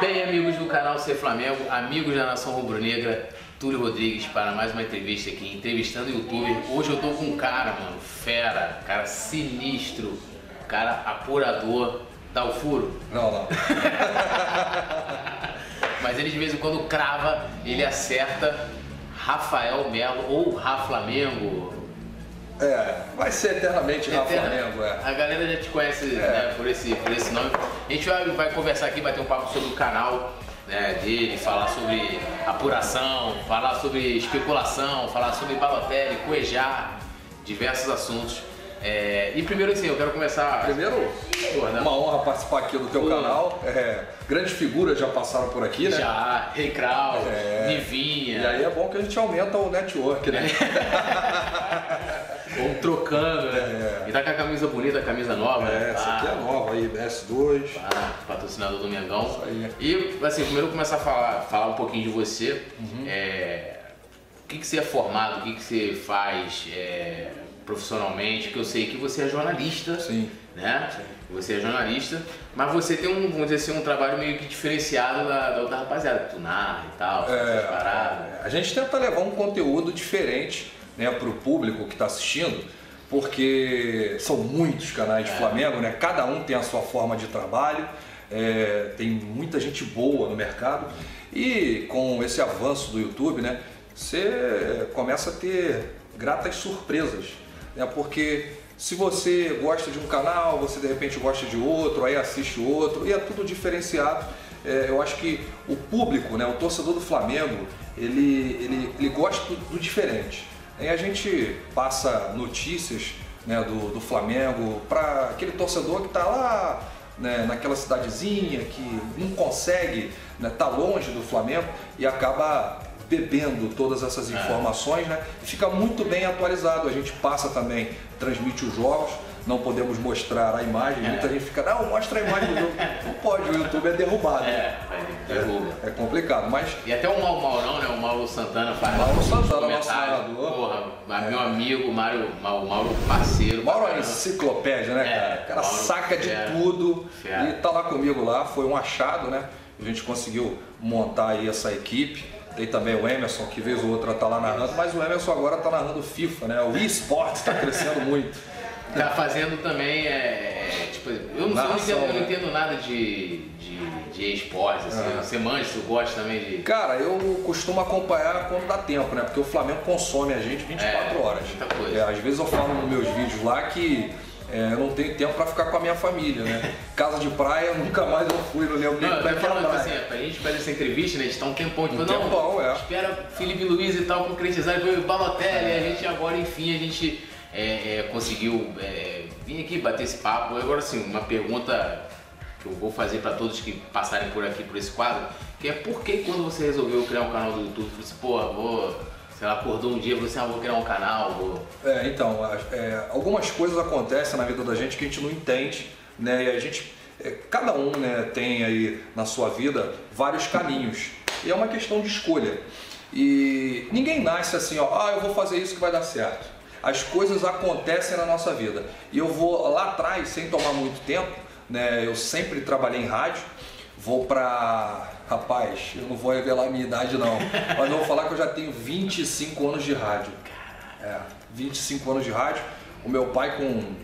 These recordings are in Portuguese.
Bem, amigos do canal Ser Flamengo, amigos da Nação Rubro-Negra, Túlio Rodrigues para mais uma entrevista aqui, entrevistando o youtuber. Hoje eu tô com um cara, mano, fera, cara sinistro, cara apurador. Dá o furo? Não, não. Mas ele de vez em quando crava, ele acerta Rafael Melo ou Raflamengo. É, vai ser eternamente Eterna- Raflamengo, é. A galera já te conhece né, por, esse, por esse nome. A gente vai, vai conversar aqui, bater um papo sobre o canal né, dele, falar sobre apuração, falar sobre especulação, falar sobre Balotelli, Cuejar, diversos assuntos. É, e primeiro assim, eu quero começar. Primeiro, né? uma honra participar aqui do teu Pô. canal. É, grandes figuras já passaram por aqui, né? Já, Rei Kraus, É. Nivinha. E aí é bom que a gente aumenta o network, né? Vamos trocando, né? E tá com a camisa bonita, a camisa nova, É, né? essa aqui é Ah, nova aí, S2. Ah, patrocinador do Mengão. Isso aí. E assim, primeiro começar a falar, falar um pouquinho de você. Uhum. É, o que, que você é formado, o que, que você faz é, profissionalmente, porque eu sei que você é jornalista. Sim. Né? Você é jornalista, mas você tem um, vamos dizer assim, um trabalho meio que diferenciado da, da outra rapaziada, que tu narra e tal, essas paradas. A gente tenta levar um conteúdo diferente né, para o público que está assistindo, porque são muitos canais de Flamengo, né? cada um tem a sua forma de trabalho, é, tem muita gente boa no mercado e com esse avanço do YouTube, né, você começa a ter gratas surpresas, né, porque se você gosta de um canal, você de repente gosta de outro, aí assiste outro, e é tudo diferenciado. É, eu acho que o público, né, o torcedor do Flamengo, ele, ele, ele gosta do, do diferente. Aí a gente passa notícias né, do, do Flamengo para aquele torcedor que está lá né, naquela cidadezinha, que não consegue estar tá longe do Flamengo e acaba bebendo todas essas informações, né? E fica muito bem atualizado. A gente passa também, transmite os jogos, não podemos mostrar a imagem. Muita gente fica, não, mostra a imagem do jogo. Não pode, o YouTube é derrubado. né? É, vai, derruba. É complicado, mas E até o Mau- Maurão, né? O Mauro Santana faz Mauro Santana, nosso narrador. Porra, mas meu amigo, Mário, Mau- Mauro parceiro. Mauro é enciclopédia, né, É, cara? O cara Mauro saca de fera. tudo Fera. e tá lá comigo lá. Foi um achado, né? A gente conseguiu montar aí essa equipe. Tem também o Emerson, que vez ou outra tá lá narrando, mas o Emerson agora tá narrando FIFA, né? O eSports tá crescendo muito. Tá fazendo também, é, é, tipo, eu não, sei, eu não entendo, eu não né? entendo nada de, de, de esportes, assim, É. você manja, tu gosta também de... Cara, eu costumo acompanhar quando dá tempo, né? Porque o Flamengo consome a gente 24 É, horas. muita coisa. É, às vezes eu falo nos meus vídeos lá que é, eu não tenho tempo pra ficar com a minha família, né? Casa de praia, nunca mais eu fui, não lembro nem pra falando praia. assim, pra gente fazer essa entrevista, né, a gente tá um tempão, tipo, Um não, tempão, é. espera Felipe Luiz e tal concretizar, depois o Balotelli, e a gente agora, enfim, a gente é, é, conseguiu é, vir aqui bater esse papo. Agora, assim, uma pergunta que eu vou fazer pra todos que passarem por aqui, por esse quadro, que é por que quando você resolveu criar um canal do YouTube, você pô, vou, sei lá, acordou um dia e falou assim, ah, vou criar um canal, vou... É, então, é, algumas coisas acontecem na vida da gente que a gente não entende, né? E a gente, é, cada um né, tem aí na sua vida vários caminhos. E é uma questão de escolha. E ninguém nasce assim, ó, ah, eu vou fazer isso que vai dar certo. As coisas acontecem na nossa vida. E eu vou lá atrás, sem tomar muito tempo, né? Eu sempre trabalhei em rádio, vou pra. Rapaz, eu não vou revelar a minha idade não, mas eu vou falar que eu já tenho 25 anos de rádio. É, 25 anos de rádio. O meu pai com,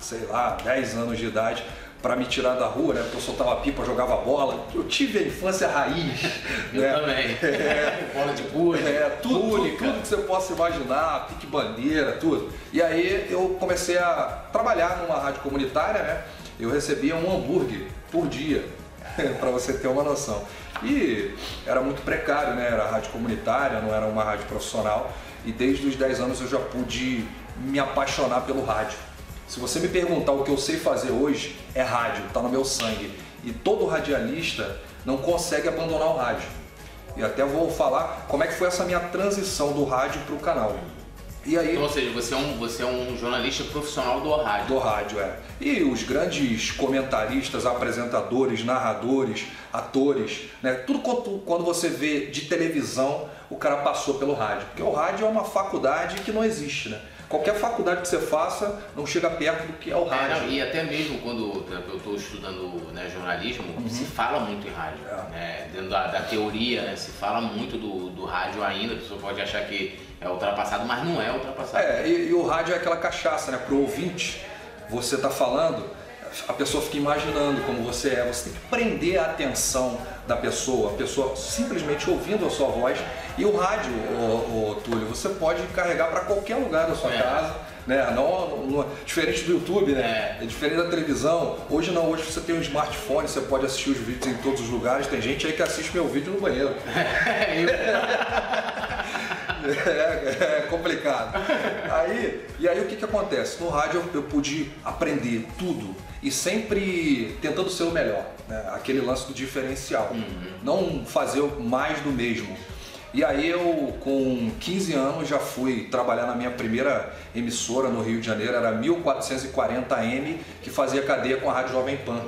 sei lá, 10 anos de idade, para me tirar da rua, né? Porque eu soltava pipa, jogava bola. Eu tive a infância raiz. Eu né? também. Bola de pulha, É, tudo, tudo, tudo que você possa imaginar, pique bandeira, tudo. E aí eu comecei a trabalhar numa rádio comunitária, né? Eu recebia um hambúrguer por dia, para você ter uma noção. E era muito precário, né? Era rádio comunitária, não era uma rádio profissional. E desde os 10 anos eu já pude me apaixonar pelo rádio. Se você me perguntar o que eu sei fazer hoje, é rádio, tá no meu sangue. E todo radialista não consegue abandonar o rádio. E até vou falar como é que foi essa minha transição do rádio para o canal. E aí, Então, ou seja, você é um, você é um jornalista profissional do rádio. do rádio, é. E os grandes comentaristas, apresentadores, narradores, atores, né? Tudo quanto, quando você vê de televisão, o cara passou pelo rádio. Porque o rádio é uma faculdade que não existe, né? Qualquer faculdade que você faça não chega perto do que é o É, rádio. não, e até mesmo quando eu estou estudando né, jornalismo, se fala muito em rádio. Uhum. É. né? Dentro da, da teoria, né, se fala muito do, do rádio ainda, a pessoa pode achar que é ultrapassado, mas não é ultrapassado. É, e, e o rádio é aquela cachaça, né? Pro ouvinte, você tá falando, a pessoa fica imaginando como você é. Você tem que prender a atenção da pessoa, a pessoa simplesmente ouvindo a sua voz. E o rádio, ô, ô, Túlio, você pode carregar para qualquer lugar da sua É. casa. Né? Não, não- diferente do YouTube, né? É. diferente da televisão. Hoje não, hoje você tem um smartphone, você pode assistir os vídeos em todos os lugares. Tem gente aí que assiste meu vídeo no banheiro. É, é complicado. Aí, e aí o que, que acontece? No rádio eu, eu pude aprender tudo e sempre tentando ser o melhor, né? aquele lance do diferencial, não fazer mais do mesmo. E aí eu, com 15 anos, já fui trabalhar na minha primeira emissora no Rio de Janeiro, era 1440M, que fazia cadeia com a Rádio Jovem Pan.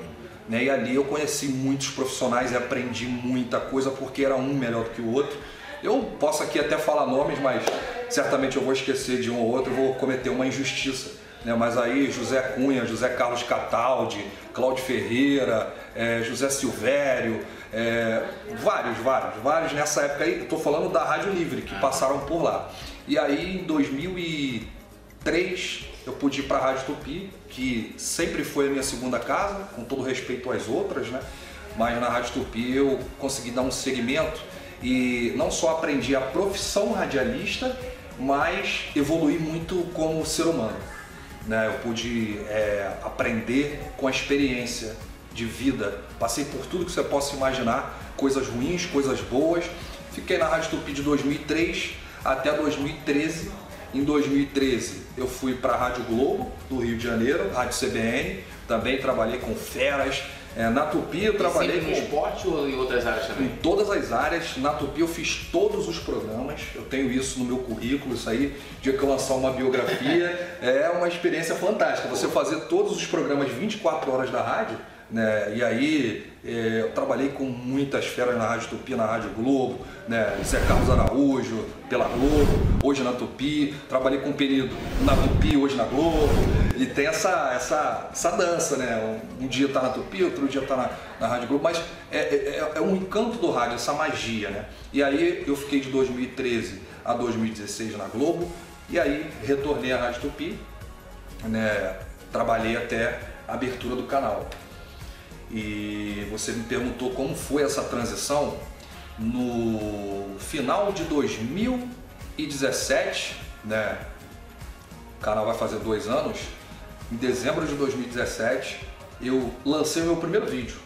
Né? E ali eu conheci muitos profissionais e aprendi muita coisa porque era um melhor do que o outro. Eu posso aqui até falar nomes, mas certamente eu vou esquecer de um ou outro, vou cometer uma injustiça. Né? Mas aí José Cunha, José Carlos Cataldi, Cláudio Ferreira, eh, José Silvério, eh, vários, vários, vários nessa época aí. Estou falando da Rádio Livre, que passaram por lá. E aí em 2003 eu pude ir para a Rádio Tupi, que sempre foi a minha segunda casa, com todo respeito às outras, né? Mas na Rádio Tupi eu consegui dar um segmento e não só aprendi a profissão radialista, mas evoluí muito como ser humano. Né? Eu pude é, aprender com a experiência de vida. Passei por tudo que você possa imaginar, coisas ruins, coisas boas. Fiquei na Rádio Tupi de 2003 até 2013. Em 2013 eu fui para a Rádio Globo, do Rio de Janeiro, Rádio CBN. Também trabalhei com feras. É, na Tupi eu trabalhei com esporte ou em outras áreas em também? todas as áreas. Na Tupi eu fiz todos os programas, eu tenho isso no meu currículo, isso aí, dia que eu lançar uma biografia, é uma experiência fantástica. Você fazer todos os programas 24 horas da rádio, né? E aí é, eu trabalhei com muitas feras na Rádio Tupi, na Rádio Globo, né? Zé Carlos Araújo, pela Globo, hoje na Tupi, trabalhei com o Penido na Tupi, hoje na Globo. E tem essa, essa, essa dança, né? Um, dia tá na Tupi, outro dia tá na, na Rádio Globo, mas é, é, é um encanto do rádio, essa magia, né? E aí eu fiquei de 2013 a 2016 na Globo, e aí retornei à Rádio Tupi, né? Trabalhei até a abertura do canal. E você me perguntou como foi essa transição no final de 2017, né? O canal vai fazer dois anos. Em dezembro de 2017, eu lancei o meu primeiro vídeo.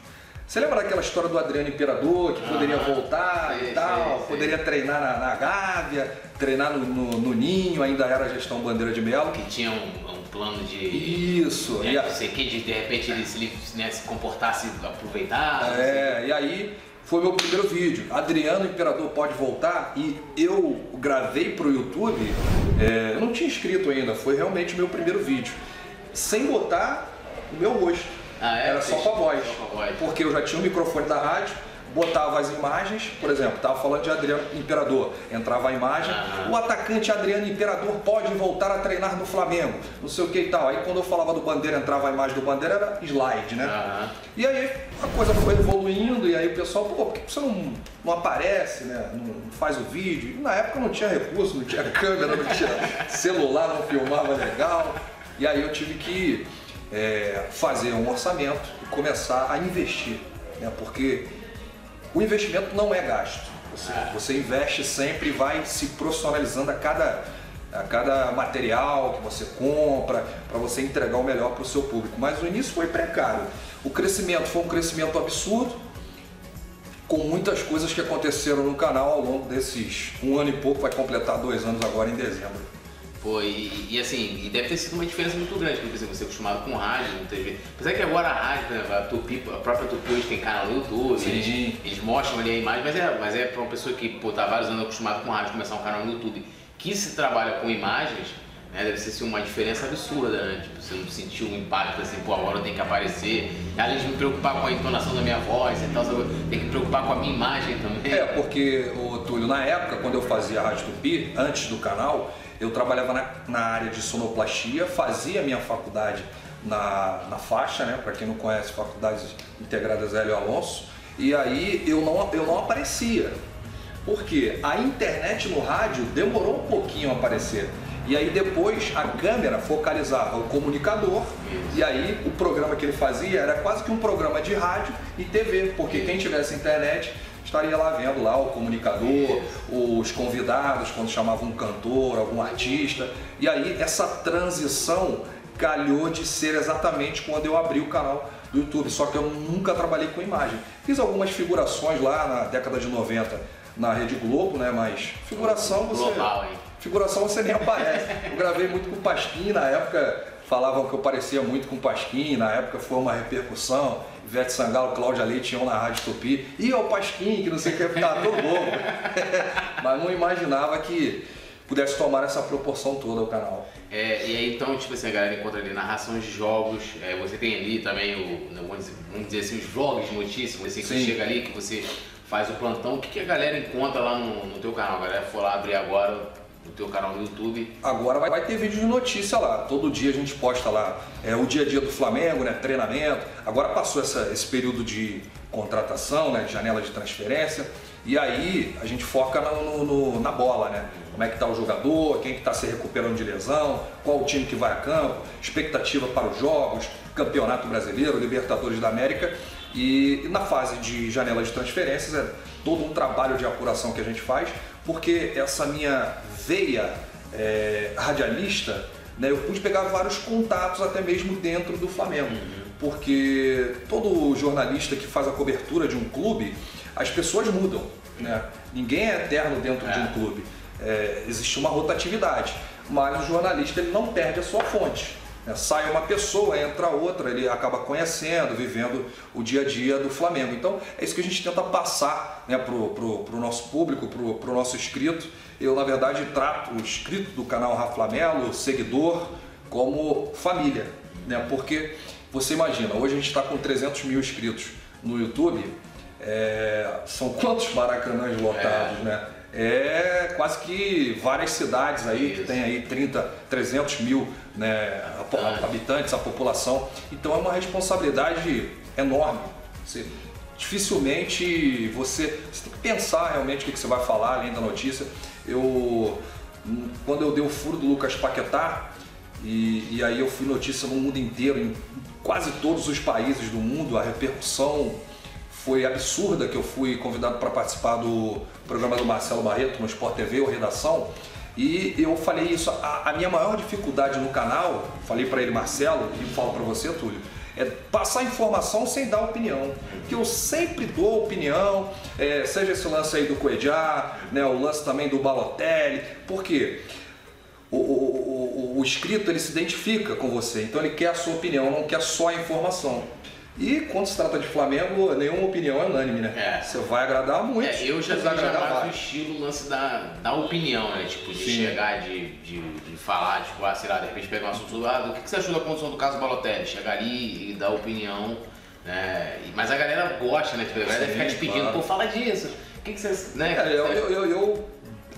Você lembra daquela história do Adriano Imperador, que poderia Ah, voltar sei, e tal, sei, sei. poderia treinar na, na Gávea, treinar no, no- no Ninho, ainda era gestão Bandeira de Melo. Que tinha um, um plano de. Isso, né, e a- não sei o que, de, de repente ele se, né, se comportasse, aproveitar. sei. É, e aí foi meu primeiro vídeo. Adriano Imperador pode voltar e eu gravei pro YouTube. é, eu não tinha inscrito ainda, foi realmente meu primeiro vídeo, sem botar o meu rosto. Ah, é? Era só com a voz. só com a voz. Porque eu já tinha o microfone da rádio, botava as imagens, por exemplo, tava falando de Adriano Imperador, entrava a imagem, Aham. o atacante Adriano Imperador pode voltar a treinar no Flamengo, não sei o que e tal. Aí quando eu falava do Bandeira, entrava a imagem do Bandeira, era slide, né? Aham. E aí a coisa foi evoluindo e aí o pessoal, pô, por que você não, não aparece, né? Não faz o vídeo? E na época não tinha recurso, não tinha câmera, não tinha celular, não filmava legal. E aí eu tive que é, fazer um orçamento e começar a investir, né? Porque o investimento não é gasto. Você, você investe sempre e vai se profissionalizando a cada, a cada material que você compra para você entregar o melhor para o seu público. Mas o início foi precário. O crescimento foi um crescimento absurdo, com muitas coisas que aconteceram no canal ao longo desses um ano e pouco, vai completar dois anos agora em dezembro. Pô, e, e assim, e deve ter sido uma diferença muito grande, porque assim, você é acostumado com rádio, muitas vezes. Apesar que agora a rádio, por exemplo, a, Tupi, a própria Tupi hoje tem canal no YouTube, Sim. eles, eles mostram ali a imagem, mas é, mas é pra uma pessoa que pô, tá vários anos acostumado com rádio, começar um canal no YouTube, que se trabalha com imagens, né, deve ser assim, uma diferença absurda, né? Tipo, você não sentiu um impacto assim, pô, agora eu tenho que aparecer, além de me preocupar com a entonação da minha voz e tal, tem que me preocupar com a minha imagem também. É, porque, o Túlio, na época, quando eu fazia a Rádio Tupi, antes do canal, eu trabalhava na, na área de sonoplastia, fazia minha faculdade na, na faixa, né? Para quem não conhece, Faculdades Integradas Hélio Alonso. E aí eu não, eu não aparecia. Porque a internet no rádio demorou um pouquinho a aparecer. E aí depois a câmera focalizava o comunicador e aí o programa que ele fazia era quase que um programa de rádio e TV, porque quem tivesse internet estaria lá vendo lá o comunicador, os convidados, quando chamavam um cantor, algum artista. E aí essa transição calhou de ser exatamente quando eu abri o canal do YouTube, só que eu nunca trabalhei com imagem. Fiz algumas figurações lá na década de 90 na Rede Globo, né? Mas figuração você. Global, hein? Figuração você nem aparece. Eu gravei muito com o Pasquim, na época falavam que eu parecia muito com o Pasquim, na época foi uma repercussão. Ivete Sangalo, Cláudia Leite iam na Rádio Tupi. E o Pasquim, que não sei o que, ficava todo louco. Mas não imaginava que pudesse tomar essa proporção toda o canal. É, e aí então, tipo assim, a galera encontra ali narrações de jogos, é, você tem ali também o, vamos dizer, vamos dizer assim, os vlogs de notícias, você que Sim. chega ali, que você faz o plantão, o que, que a galera encontra lá no, no teu canal? A galera for lá abrir agora no teu canal no YouTube. Agora vai, ter vídeo de notícia lá. Todo dia a gente posta lá é, o dia a dia do Flamengo, né? Treinamento. Agora passou essa, esse período de contratação, né? De janela de transferência. E aí a gente foca no, no- na bola, né? Como é que tá o jogador, quem que tá se recuperando de lesão, qual o time que vai a campo, expectativa para os jogos, Campeonato Brasileiro, Libertadores da América. E, e na fase de janela de transferências é todo um trabalho de apuração que a gente faz, porque essa minha veia é, radialista, né, eu pude pegar vários contatos até mesmo dentro do Flamengo. Porque todo jornalista que faz a cobertura de um clube, as pessoas mudam. Né? Ninguém é eterno dentro de um É. clube. É, existe uma rotatividade. Mas o jornalista ele não perde a sua fonte. Né? Sai uma pessoa, entra outra, ele acaba conhecendo, vivendo o dia a dia do Flamengo. Então é isso que a gente tenta passar né, para o nosso público, para o nosso inscrito. Eu, na verdade, trato o inscrito do canal Rafa Flamelo, seguidor, como família. Né? Porque você imagina, hoje a gente está com 300 mil inscritos no YouTube, é, são quantos maracanãs lotados, né? É quase que várias cidades aí que Isso. tem aí 30, 300 mil né, apo- Habitantes. a população. Então é uma responsabilidade enorme. Você, dificilmente você, você tem que pensar realmente o que, você vai falar além da notícia. Eu, hum, quando eu dei o furo do Lucas Paquetá, e, e aí eu fui notícia no mundo inteiro, em quase todos os países do mundo, a repercussão foi absurda que eu fui convidado para participar do programa do Marcelo Barreto no Sport TV, o Redação. E eu falei isso, a, a minha maior dificuldade no canal, falei para ele, Marcelo, e falo para você, Túlio, é passar informação sem dar opinião. Que eu sempre dou opinião, é, seja esse lance aí do Coedjar, né, o lance também do Balotelli, porque o, o, o, o inscrito ele se identifica com você, então ele quer a sua opinião, não quer só a informação. E quando se trata de Flamengo, nenhuma opinião é unânime, né? É. Você vai agradar muito, É, eu já já mais o estilo, o lance da, da opinião, né? Tipo, de Sim. chegar, de, de, de falar, tipo, ah, sei lá, de repente pegar um assunto, ah, o que que você achou da condição do caso Balotelli? Chegar ali e dar opinião, né? Mas a galera gosta, né? Tipo, a galera Sim, fica te pedindo, claro. pô, fala disso. O que que você, né? É, eu, eu, eu, eu,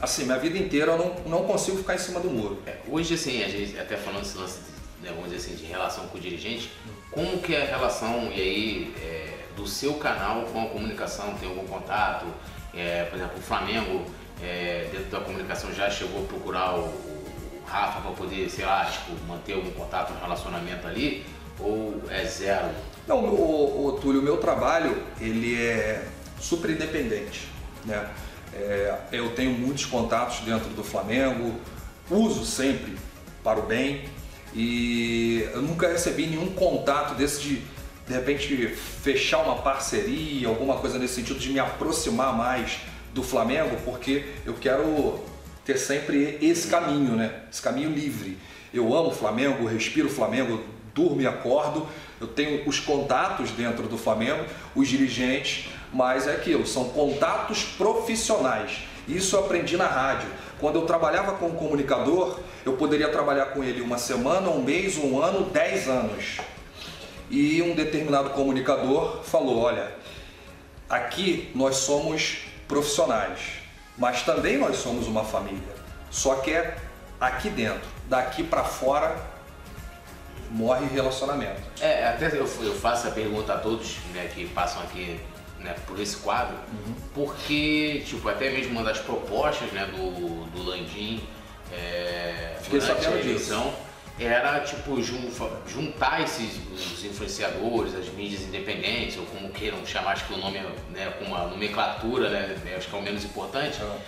assim, minha vida inteira eu não, não consigo ficar em cima do muro. É, Hoje, assim, a gente até falando desse lance, né, vamos dizer assim, de relação com o dirigente, como que é a relação, e aí, é, do seu canal com a comunicação? Tem algum contato? É, por exemplo, o Flamengo, é, dentro da comunicação, já chegou a procurar o, o Rafa para poder, sei lá, tipo, manter algum contato, um relacionamento ali? Ou é zero? Não, o, o Túlio, o meu trabalho, ele é super independente, né? É, eu tenho muitos contatos dentro do Flamengo, uso sempre para o bem e eu nunca recebi nenhum contato desse de, de repente, fechar uma parceria, alguma coisa nesse sentido de me aproximar mais do Flamengo, porque eu quero ter sempre esse caminho, né? Esse caminho livre. Eu amo o Flamengo, respiro o Flamengo, durmo e acordo. Eu tenho os contatos dentro do Flamengo, os dirigentes, mas é aquilo, são contatos profissionais. Isso eu aprendi na rádio. Quando eu trabalhava com um comunicador, eu poderia trabalhar com ele uma semana, um mês, um ano, dez anos. E um determinado comunicador falou: olha, aqui nós somos profissionais, mas também nós somos uma família. Só que é aqui dentro. Daqui para fora morre relacionamento. É, até eu, eu faço a pergunta a todos né, que passam aqui né, por esse quadro, uhum. porque, tipo, até mesmo uma das propostas né, do, do Landim é, durante a eleição era, tipo, juntar esses os influenciadores, as mídias independentes, ou como queiram chamar, acho que o nome, né, com uma nomenclatura, né, acho que é o menos importante, uhum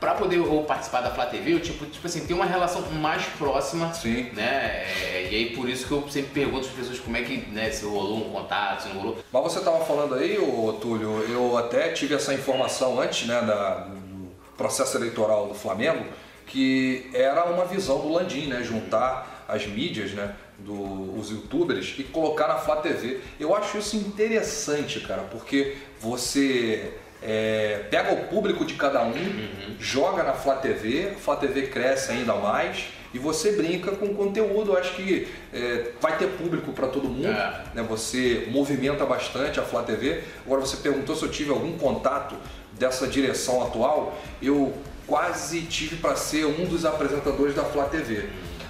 para poder ou participar da Flá TV, eu tipo, tipo assim, ter uma relação mais próxima, Sim. né? É, e aí por isso que eu sempre pergunto às pessoas como é que, né, se rolou um contato, se não rolou. Mas você estava falando aí, ô, Túlio, eu até tive essa informação antes, né, da, do processo eleitoral do Flamengo, que era uma visão do Landim, né, juntar as mídias, né, do, os youtubers e colocar na Flá TV. Eu acho isso interessante, cara, porque você é, pega o público de cada um, uhum. joga na Flá TV, a Flá TV cresce ainda mais e você brinca com conteúdo. Eu acho que é, vai ter público para todo mundo, é. né? você movimenta bastante a Flá TV. Agora você perguntou se eu tive algum contato dessa direção atual. Eu quase tive para ser um dos apresentadores da Flá TV. Uhum.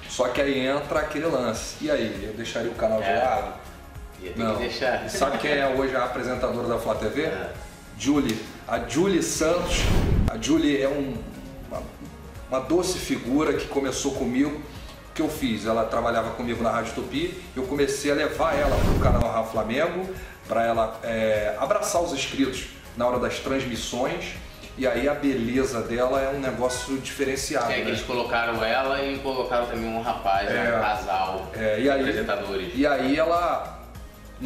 Só que aí entra aquele lance. E aí, eu deixaria o canal de é. lado? Não. Sabe quem é hoje a apresentadora da Flá TV? Julie, a Julie Santos. A Julie é um, uma, uma, doce figura que começou comigo. O que eu fiz? Ela trabalhava comigo na Rádio Tupi, eu comecei a levar ela para o canal Rafa Flamengo, para ela é, abraçar os inscritos na hora das transmissões. E aí a beleza dela é um negócio diferenciado. É que né? eles colocaram ela e colocaram também um rapaz, é, um casal é, e aí, apresentadores. E aí ela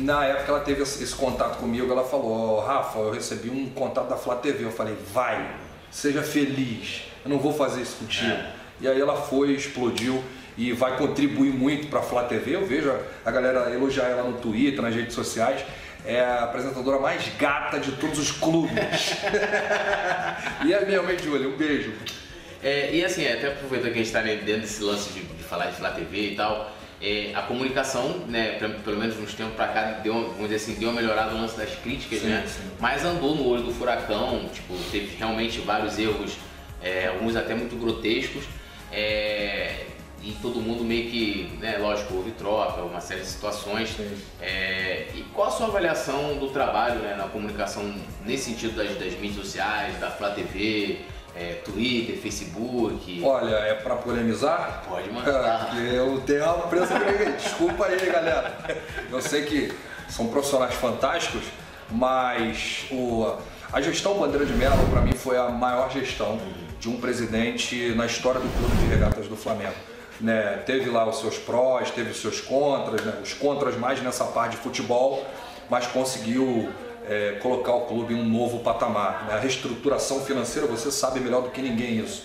na época ela teve esse contato comigo, ela falou, oh, Rafa, eu recebi um contato da Flá TV. Eu falei, vai, seja feliz, eu não vou fazer isso contigo. É. E aí ela foi, explodiu e vai contribuir muito para a Flá TV. Eu vejo a galera elogiar ela no Twitter, nas redes sociais. É a apresentadora mais gata de todos os clubes. e é hein, Júlia? Um beijo. É, e assim, até aproveitando que a gente está dentro desse lance de, de falar de Flá TV e tal, é, a comunicação, né, pelo menos nos tempos para cá, deu, vamos dizer assim, deu uma melhorada no lance das críticas, sim, né? Sim. Mas andou no olho do furacão, tipo, teve realmente vários erros, é, alguns até muito grotescos. É, e todo mundo meio que, né, lógico, houve troca, uma série de situações. É, e qual a sua avaliação do trabalho né, na comunicação nesse sentido das, das mídias sociais, da Flá TV? É, Twitter, Facebook? Olha, é para polemizar? Pode mandar. eu tenho uma presa Desculpa aí, galera. Eu sei que são profissionais fantásticos, mas o, a gestão Bandeira de Mello, para mim, foi a maior gestão de um presidente na história do Clube de Regatas do Flamengo. Né, teve lá os seus prós, teve os seus contras, né, os contras mais nessa parte de futebol, mas conseguiu é, colocar o clube em um novo patamar. Né? A reestruturação financeira, você sabe melhor do que ninguém isso.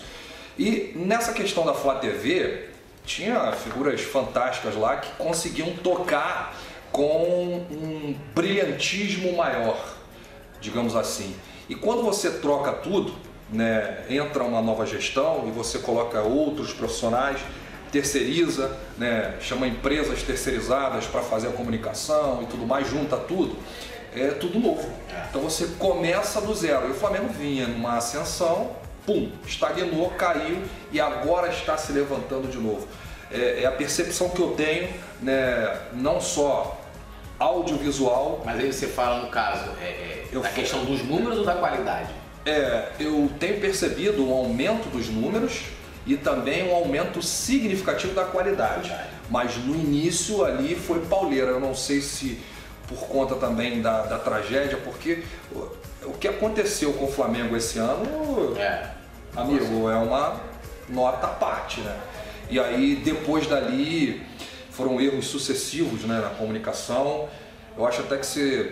E nessa questão da Flá TV, tinha figuras fantásticas lá que conseguiam tocar com um brilhantismo maior, digamos assim. E quando você troca tudo, né, entra uma nova gestão e você coloca outros profissionais, terceiriza, né, chama empresas terceirizadas para fazer a comunicação e tudo mais, junta tudo é tudo novo. É. Então você começa do zero. E o Flamengo vinha numa ascensão, pum, estagnou, caiu e agora está se levantando de novo. É, é a percepção que eu tenho, né, não só audiovisual. Mas aí você fala no caso, é, é da questão dos números ou da qualidade? É, eu tenho percebido um aumento dos números e também um aumento significativo da qualidade. Mas no início ali foi pauleira. Eu não sei se por conta também da, da tragédia, porque o, o, que aconteceu com o Flamengo esse ano, é, amigo, é uma nota à parte, né? E aí depois dali foram erros sucessivos né, na comunicação. Eu acho até que se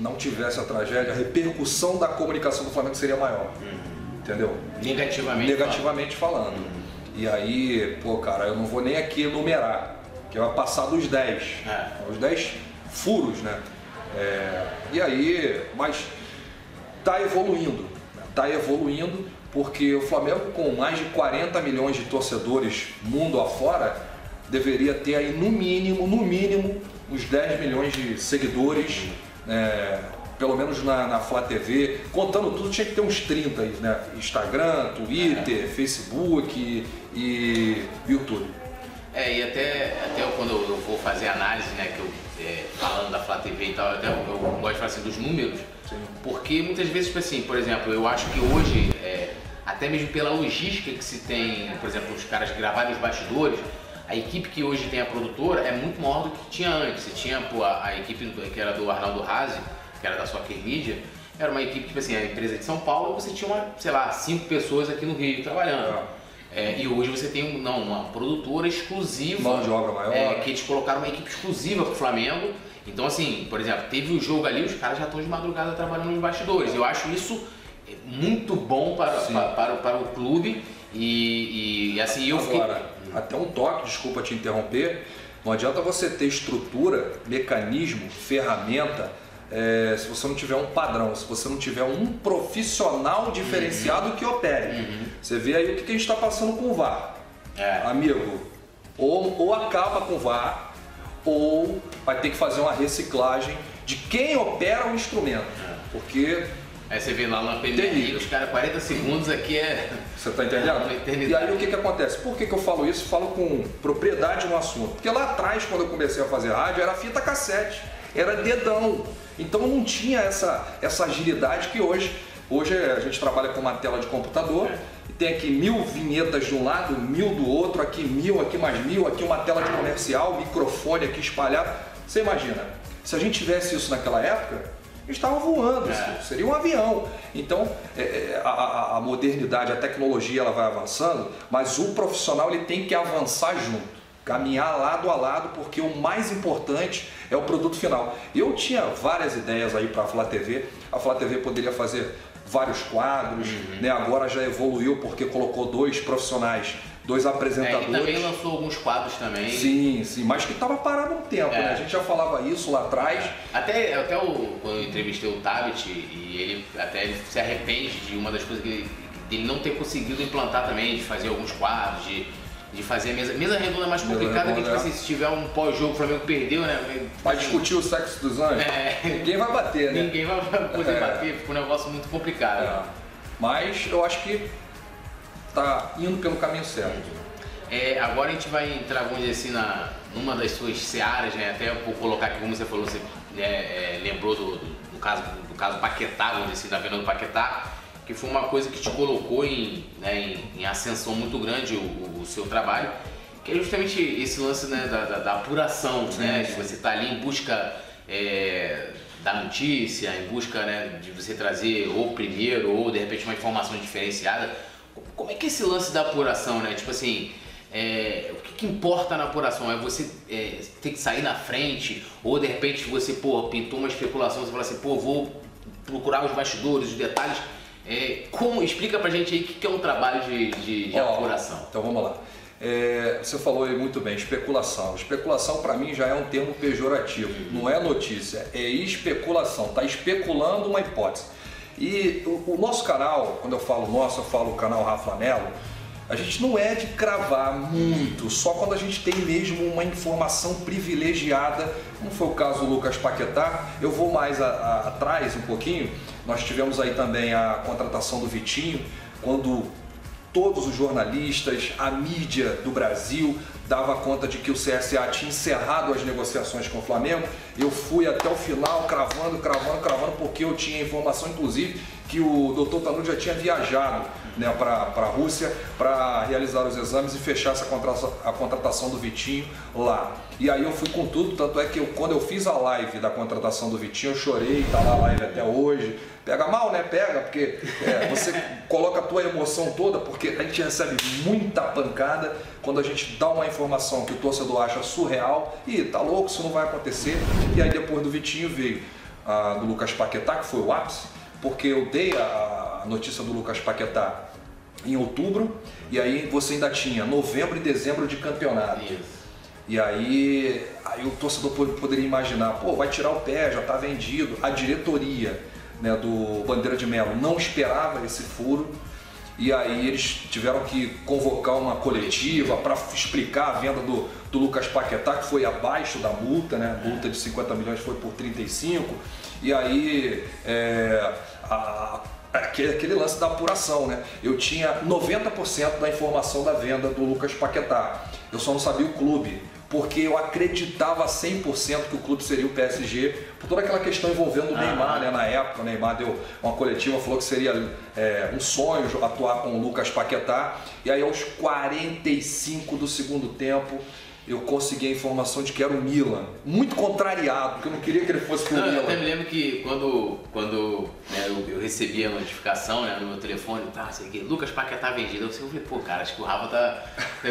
não tivesse a tragédia, a repercussão da comunicação do Flamengo seria maior. Uhum. Entendeu? Negativamente. Negativamente falando. falando. Uhum. E aí, pô, cara, eu não vou nem aqui enumerar, que vai passar dos 10. É. Os 10 furos, né? É, e aí, mas está evoluindo, está evoluindo porque o Flamengo com mais de 40 milhões de torcedores mundo afora deveria ter aí no mínimo, no mínimo, uns 10 milhões de seguidores é, pelo menos na, na Flá TV, contando tudo, tinha que ter uns 30 aí, né? Instagram, Twitter, é. Facebook e, e YouTube. É, e até, até quando eu vou fazer análise, né, que eu, é, falando da Flá TV e tal, até eu, eu gosto de falar assim, dos números, Sim. porque muitas vezes, tipo assim, por exemplo, eu acho que hoje, é, até mesmo pela logística que se tem, por exemplo, os caras gravarem os bastidores, a equipe que hoje tem a produtora é muito maior do que tinha antes. Você tinha pô, a, a, equipe que era do Arnaldo Razi, que era da sua Media, era uma equipe, tipo assim, a empresa de São Paulo, você tinha, uma, sei lá, cinco pessoas aqui no Rio trabalhando. Ah. É, e hoje você tem não, uma produtora exclusiva. Mão de obra maior. É, que eles colocaram uma equipe exclusiva para o Flamengo. Então, assim, por exemplo, teve o jogo ali, os caras já estão de madrugada trabalhando nos bastidores. Eu acho isso muito bom para, para, para, para, o clube. E, e assim, eu Agora, fiquei... até um toque, desculpa te interromper. Não adianta você ter estrutura, mecanismo, ferramenta é, se você não tiver um padrão, se você não tiver um profissional diferenciado uhum. que opere. Uhum. Você vê aí o que, a gente está passando com o VAR. É. Amigo, ou, ou acaba com o VAR, ou vai ter que fazer uma reciclagem de quem opera o instrumento. É. Porque Aí você vê lá na PMI, os caras 40 segundos aqui é. Você tá entendendo? e aí o que, que acontece? Por que, que eu falo isso? Falo com propriedade no assunto. Porque lá atrás, quando eu comecei a fazer rádio, era fita cassete, era dedão. Então não tinha essa, essa agilidade que hoje. Hoje a gente trabalha com uma tela de computador e tem aqui mil vinhetas de um lado, mil do outro, aqui mil, aqui mais mil, aqui uma tela de comercial, microfone aqui espalhado. Você imagina, se a gente tivesse isso naquela época, estava voando, é. seria um avião. Então, é, é, a, a, modernidade, a tecnologia, ela vai avançando, mas o profissional ele tem que avançar junto caminhar lado a lado, porque o mais importante é o produto final. Eu tinha várias ideias aí para a Flá TV. A Flá TV poderia fazer vários quadros, uhum. né? agora já evoluiu porque colocou dois profissionais, dois apresentadores. É, e também lançou alguns quadros também. Sim, sim, mas que estava parado um tempo, é. né? A gente já falava isso lá atrás. É. Até, até o, quando eu entrevistei o Tabit, e ele até ele se arrepende de uma das coisas que ele, não ter conseguido implantar também, de fazer alguns quadros, de de fazer a mesa. Mesa redonda é mais complicada que, tipo assim, se tiver um pós-jogo, o Flamengo perdeu, né? Vai discutir o sexo dos anjos? É. Ninguém vai bater, né? Ninguém vai poder é. bater, fica um negócio muito complicado. É. Mas eu acho que tá indo pelo caminho certo. É, agora a gente vai entrar, vamos dizer assim, na, numa das suas searas, né? Até por colocar aqui, como você falou, você né, é, lembrou do, do, do, caso, do caso Paquetá, vamos dizer assim, da venda do Paquetá que foi uma coisa que te colocou em, né, em, em ascensão muito grande o, o, seu trabalho, que é justamente esse lance né, da, da, da, apuração, sim, né, de você estar tá ali em busca é, da notícia, em busca né, de você trazer ou primeiro ou de repente uma informação diferenciada. Como é que é esse lance da apuração, né? Tipo assim, é, o que, que, importa na apuração? É você é, ter que sair na frente ou de repente você, pô, pintou uma especulação, você fala assim, pô, vou procurar os bastidores, os detalhes é, como, explica pra gente aí o que é um trabalho de, de, de apuração. Então vamos lá. É, você falou aí muito bem, especulação. Especulação para mim já é um termo pejorativo, uhum. não é notícia, é especulação, está especulando uma hipótese. E o, o, nosso canal, quando eu falo nosso, eu falo o canal Rafa Melo, a gente não é de cravar muito, só quando a gente tem mesmo uma informação privilegiada, como foi o caso do Lucas Paquetá. Eu vou mais a, a, atrás um pouquinho. Nós tivemos aí também a contratação do Vitinho, quando todos os jornalistas, a mídia do Brasil dava conta de que o CSA tinha encerrado as negociações com o Flamengo. Eu fui até o final cravando, cravando, cravando, porque eu tinha informação, inclusive, que o doutor Tanucci já tinha viajado né, para a Rússia para realizar os exames e fechar essa a contratação do Vitinho lá. E aí eu fui com tudo, tanto é que eu, quando eu fiz a live da contratação do Vitinho, eu chorei, tá lá a live até hoje. Pega mal, né? Pega, porque é, você coloca a tua emoção toda, porque a gente recebe muita pancada quando a gente dá uma informação que o torcedor acha surreal e tá louco, isso não vai acontecer. E aí depois do Vitinho veio a do Lucas Paquetá, que foi o ápice, porque eu dei a notícia do Lucas Paquetá em outubro e aí você ainda tinha novembro e dezembro de campeonato. Isso. E aí, aí o torcedor poderia imaginar, pô, vai tirar o pé, já está vendido. A diretoria né, do Bandeira de Melo não esperava esse furo e aí eles tiveram que convocar uma coletiva para explicar a venda do, do Lucas Paquetá, que foi abaixo da multa, né? A multa de 50 milhões foi por 35, e aí é, a, aquele, aquele lance da apuração, né? Eu tinha 90% da informação da venda do Lucas Paquetá, eu só não sabia o clube porque eu acreditava 100% que o clube seria o PSG, por toda aquela questão envolvendo o Neymar, né? Na época, o Neymar deu uma coletiva, falou que seria é, um sonho atuar com o Lucas Paquetá, e aí aos 45 do segundo tempo, eu consegui a informação de que era o Milan. Muito contrariado, porque eu não queria que ele fosse pro não, Milan. Eu até me lembro que quando, quando né, eu, eu, recebi a notificação né, no meu telefone, tá, sei que, Lucas Paquetá vendido, eu falei, pô, cara, acho que o Rafa tá,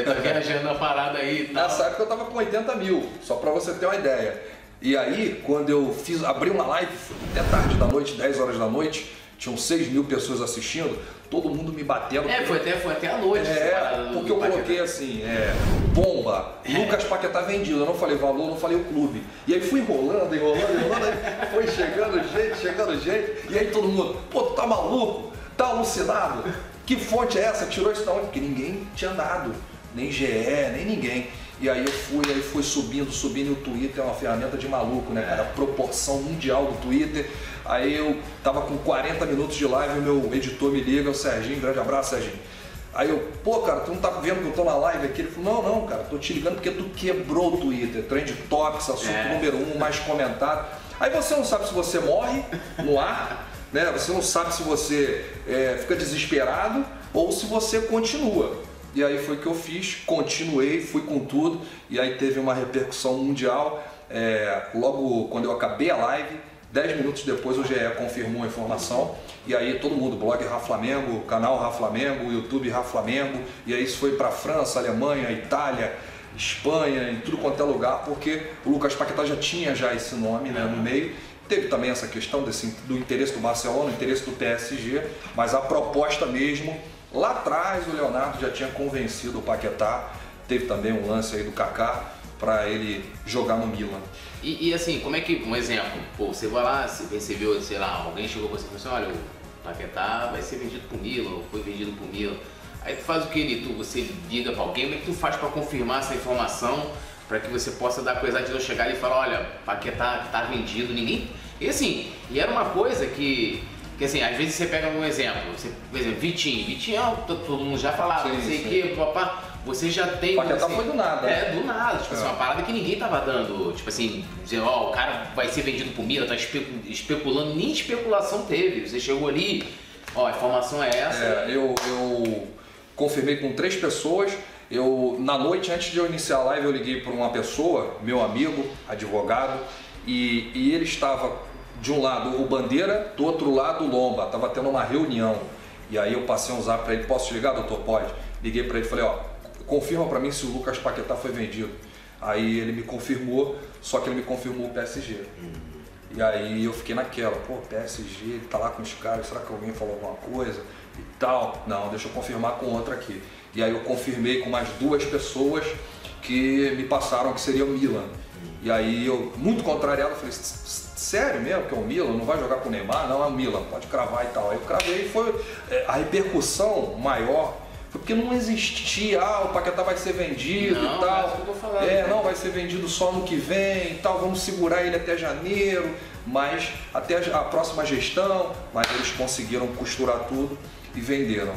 tá viajando na parada aí. Tal. Nessa época eu tava com 80 mil, só pra você ter uma ideia. E aí, quando eu fiz, abri uma live, até tarde da noite, 10 horas da noite, tinham 6 mil pessoas assistindo, todo mundo me batendo. É, foi até, foi até a noite. É, porque eu coloquei assim, é, bomba, é. Lucas Paquetá vendido. Eu não falei valor, não falei o clube. E aí fui enrolando, enrolando, enrolando, aí foi chegando gente, chegando gente. E aí todo mundo, pô, tu tá maluco? Tá alucinado? Que fonte é essa? Tirou isso da onde? Porque ninguém tinha dado. Nem GE, nem ninguém. E aí eu fui, aí fui subindo, subindo o Twitter é uma ferramenta de maluco, né, cara? Proporção mundial do Twitter. Aí eu tava com 40 minutos de live, o meu editor me liga, o Serginho, grande abraço, Serginho. Aí eu, pô, cara, tu não tá vendo que eu tô na live aqui? Ele falou, não, não, cara, tô te ligando porque tu quebrou o Twitter, trend topics, assunto é. número um, mais comentado. Aí você não sabe se você morre no ar, né? Você não sabe se você é, fica desesperado ou se você continua. E aí foi que eu fiz, continuei, fui com tudo, e aí teve uma repercussão mundial. É, logo quando eu acabei a live, 10 minutos depois o GE confirmou a informação, e aí todo mundo, blog Rafa Flamengo, canal Rafa Flamengo, YouTube Rafa Flamengo, e aí isso foi para França, Alemanha, Itália, Espanha, em tudo quanto é lugar, porque o Lucas Paquetá já tinha já esse nome né, no meio. Teve também essa questão desse, do interesse do Barcelona, do interesse do PSG, mas a proposta mesmo Lá atrás o Leonardo já tinha convencido o Paquetá, teve também um lance aí do Kaká para ele jogar no Milan. E, e, assim, como é que, um exemplo, pô, você vai lá, você recebeu, sei lá, alguém chegou com você e falou assim, olha, o Paquetá vai ser vendido pro Milan, ou foi vendido pro Milan. Aí tu faz o que, tu Você liga para alguém, como é que tu faz para confirmar essa informação, para que você possa dar coisa de eu chegar e falar, olha, Paquetá tá vendido, ninguém... E assim, e era uma coisa que porque assim, às vezes você pega um exemplo, você, por exemplo, Vitinho, Vitinho, é todo mundo já falava, não sei o que, papá, você já tem. Paquetá assim, foi do nada. É, do nada. Tipo é. assim, uma parada que ninguém tava dando. Tipo assim, dizendo, ó, oh, o cara vai ser vendido por Mila, tá especulando, nem especulação teve. Você chegou ali, ó, a informação é essa. É, eu, eu confirmei com três pessoas. Eu, na noite, antes de eu iniciar a live, eu liguei para uma pessoa, meu amigo, advogado, e, e ele estava de um lado o Bandeira, do outro lado o Lomba. Tava tendo uma reunião. E aí eu passei um zap para ele, posso te ligar, doutor? Pode. Liguei para ele e falei, ó, confirma para mim se o Lucas Paquetá foi vendido. Aí ele me confirmou, só que ele me confirmou o PSG. Uhum. E aí eu fiquei naquela, pô, PSG, ele tá lá com os caras, será que alguém falou alguma coisa e tal? Não, deixa eu confirmar com outra aqui. E aí eu confirmei com mais duas pessoas que me passaram que seria o Milan. E aí eu, muito contrariado, falei, sério mesmo que é o Milan, não vai jogar com o Neymar? Não, é o Milan, pode cravar e tal. Aí eu cravei e foi é, a repercussão maior foi porque não existia, ah, o Paquetá vai ser vendido não, e tal. Falando, é, não, vai ser vendido só no que vem e tal, vamos segurar ele até janeiro, mas até a próxima gestão, mas eles conseguiram costurar tudo e venderam.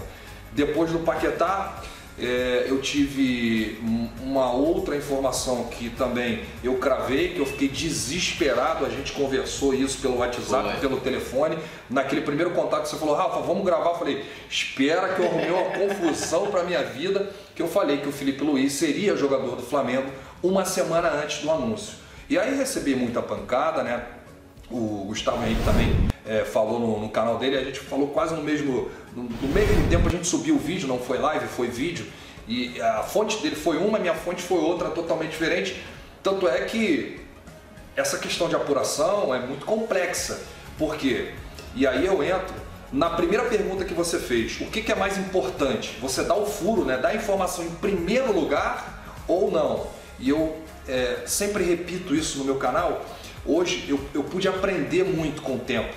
Depois do Paquetá, é, eu tive uma outra informação que também eu cravei, que eu fiquei desesperado, a gente conversou isso pelo WhatsApp, Foi. pelo telefone. Naquele primeiro contato você falou, Rafa, vamos gravar. Eu falei, espera que eu arrumei uma confusão para minha vida, que eu falei que o Felipe Luiz seria jogador do Flamengo uma semana antes do anúncio. E aí recebi muita pancada, né? O Gustavo Henrique também é, falou no, no, canal dele, a gente falou quase no mesmo, no, no, mesmo tempo a gente subiu o vídeo, não foi live, foi vídeo, e a fonte dele foi uma, minha fonte foi outra, totalmente diferente. Tanto é que essa questão de apuração é muito complexa. Por quê? E aí eu entro na primeira pergunta que você fez. O que, que é mais importante? Você dá o furo, né? Dá a informação em primeiro lugar ou não? E eu é, sempre repito isso no meu canal Hoje eu, eu pude aprender muito com o tempo.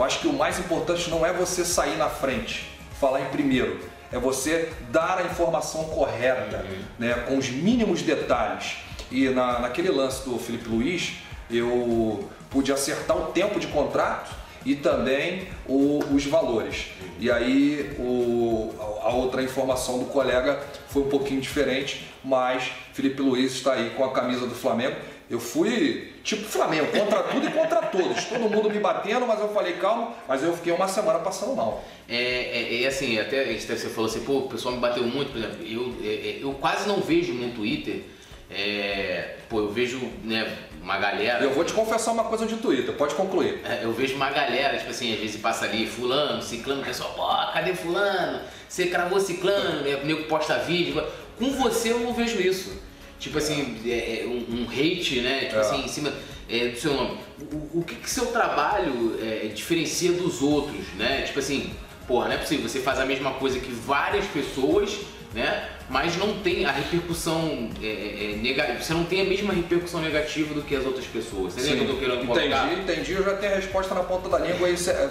Eu acho que o mais importante não é você sair na frente, falar em primeiro. É você dar a informação correta, uhum. né, com os mínimos detalhes. E na, naquele lance do Felipe Luiz, eu pude acertar o tempo de contrato e também o, os valores. E aí o, a outra informação do colega foi um pouquinho diferente, mas Felipe Luiz está aí com a camisa do Flamengo. Eu fui tipo Flamengo, contra tudo e contra todos. Todo mundo me batendo, mas eu falei, calma, mas eu fiquei uma semana passando mal. É, é, é assim, até você falou assim, pô, o pessoal me bateu muito, por exemplo, eu, é, é, eu quase não vejo no Twitter, é, pô, eu vejo, né, uma galera. Eu vou te confessar uma coisa de Twitter, pode concluir. É, eu vejo uma galera, tipo assim, às vezes passa ali, fulano, ciclano, o pessoal, pô, cadê fulano? Você cravou ciclano, né? o nego posta vídeo. Com você eu não vejo isso. Tipo assim, é, é um, um, hate, né? Tipo é. assim, em cima é, do seu nome. O, o que, que seu trabalho é, diferencia dos outros, né? Tipo assim, porra, não é possível, você faz a mesma coisa que várias pessoas né? Mas não tem a repercussão é, é, é negativa. Você não tem a mesma repercussão negativa do que as outras pessoas. Você entendeu que eu tô querendo colocar? Entendi, entendi. Eu já tenho a resposta na ponta da língua. Isso é,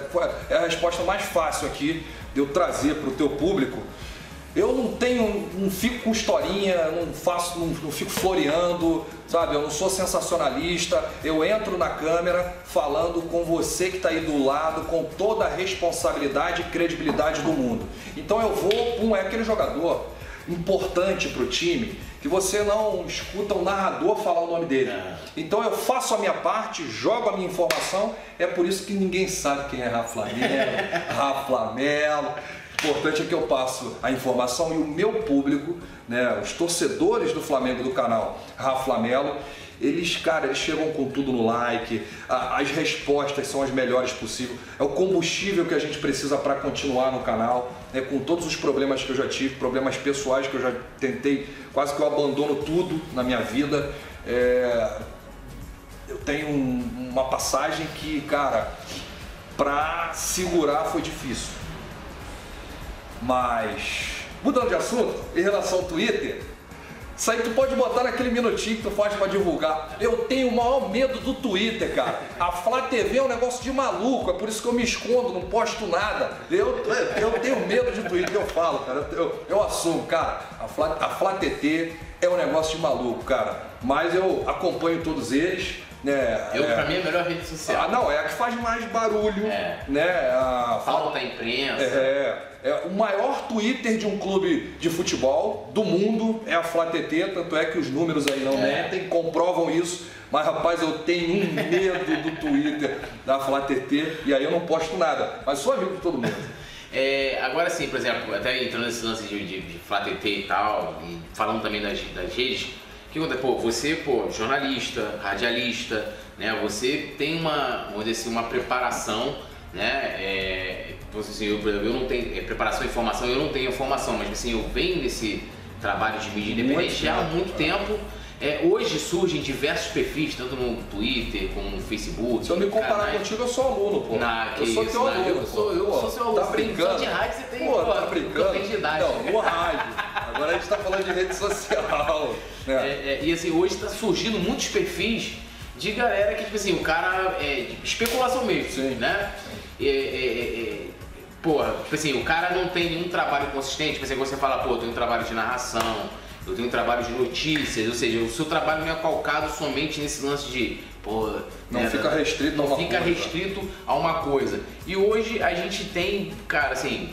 é a resposta mais fácil aqui de eu trazer para o teu público. Eu não tenho, não fico com historinha, não faço, não, não, fico floreando, sabe? Eu não sou sensacionalista. Eu entro na câmera falando com você que está aí do lado, com toda a responsabilidade e credibilidade do mundo. Então eu vou, pum, é aquele jogador importante para o time que você não escuta o narrador falar o nome dele. É. Então eu faço a minha parte, jogo a minha informação. É por isso que ninguém sabe quem é Rafa Melo, Rafa Melo importante é que eu passo a informação e o meu público, né, os torcedores do Flamengo do canal Rafa Flamelo, eles, cara, eles chegam com tudo no like, as respostas são as melhores possíveis, é o combustível que a gente precisa para continuar no canal, né, com todos os problemas que eu já tive, problemas pessoais que eu já tentei, quase que eu abandono tudo na minha vida. É, eu tenho um, uma passagem que, cara, para segurar foi difícil mas, mudando de assunto, em relação ao Twitter, isso aí tu pode botar naquele minutinho que tu faz para divulgar. Eu tenho o maior medo do Twitter, cara. A Flá TV é um negócio de maluco, é por isso que eu me escondo, não posto nada. Eu, eu tenho medo de Twitter, eu falo, cara. Eu, eu assumo, cara. A Flá, a Flá TT é um negócio de maluco, cara. Mas eu acompanho todos eles. Né, eu, é, pra mim, é a melhor rede social. Ah, não, é a que faz mais barulho. É. Né, a, Falta a imprensa. É, é, o maior Twitter de um clube de futebol do mundo é a FlaTT, tanto é que os números aí não é. mentem, comprovam isso. Mas rapaz, eu tenho um medo do Twitter da FlaTT e aí eu não posto nada. Mas sou amigo de todo mundo. É, agora sim, por exemplo, até entrando nesse lance de, de, de FlaTT e tal, e falando também das, das redes, que acontece? Pô, você, pô, jornalista, radialista, né? Você tem uma, vamos dizer assim, uma preparação, né? É, assim, eu, eu não tenho é, preparação e formação, eu não tenho formação, mas assim, eu venho nesse trabalho de mídia independente já há muito tempo. É, hoje surgem diversos perfis, tanto no Twitter como no Facebook. Se eu me comparar canais. contigo, eu sou aluno, pô. Na, eu sou teu aluno. Eu sou, eu sou seu aluno. Tá brincando? de rádio você tem, pô, pô tá brincando? De idade. Não, no rádio. Agora a gente tá falando de rede social. Né? É, é, e assim, hoje está surgindo muitos perfis de galera que, tipo assim, o cara é especulação mesmo, Sim. né? É, é, é, porra, tipo assim, o cara não tem nenhum trabalho consistente, tipo assim, você fala, pô, eu tenho um trabalho de narração, eu tenho um trabalho de notícias, ou seja, o seu trabalho não é calcado somente nesse lance de, pô, não né, fica restrito não a uma fica coisa. restrito a uma coisa. E hoje a gente tem, cara, assim,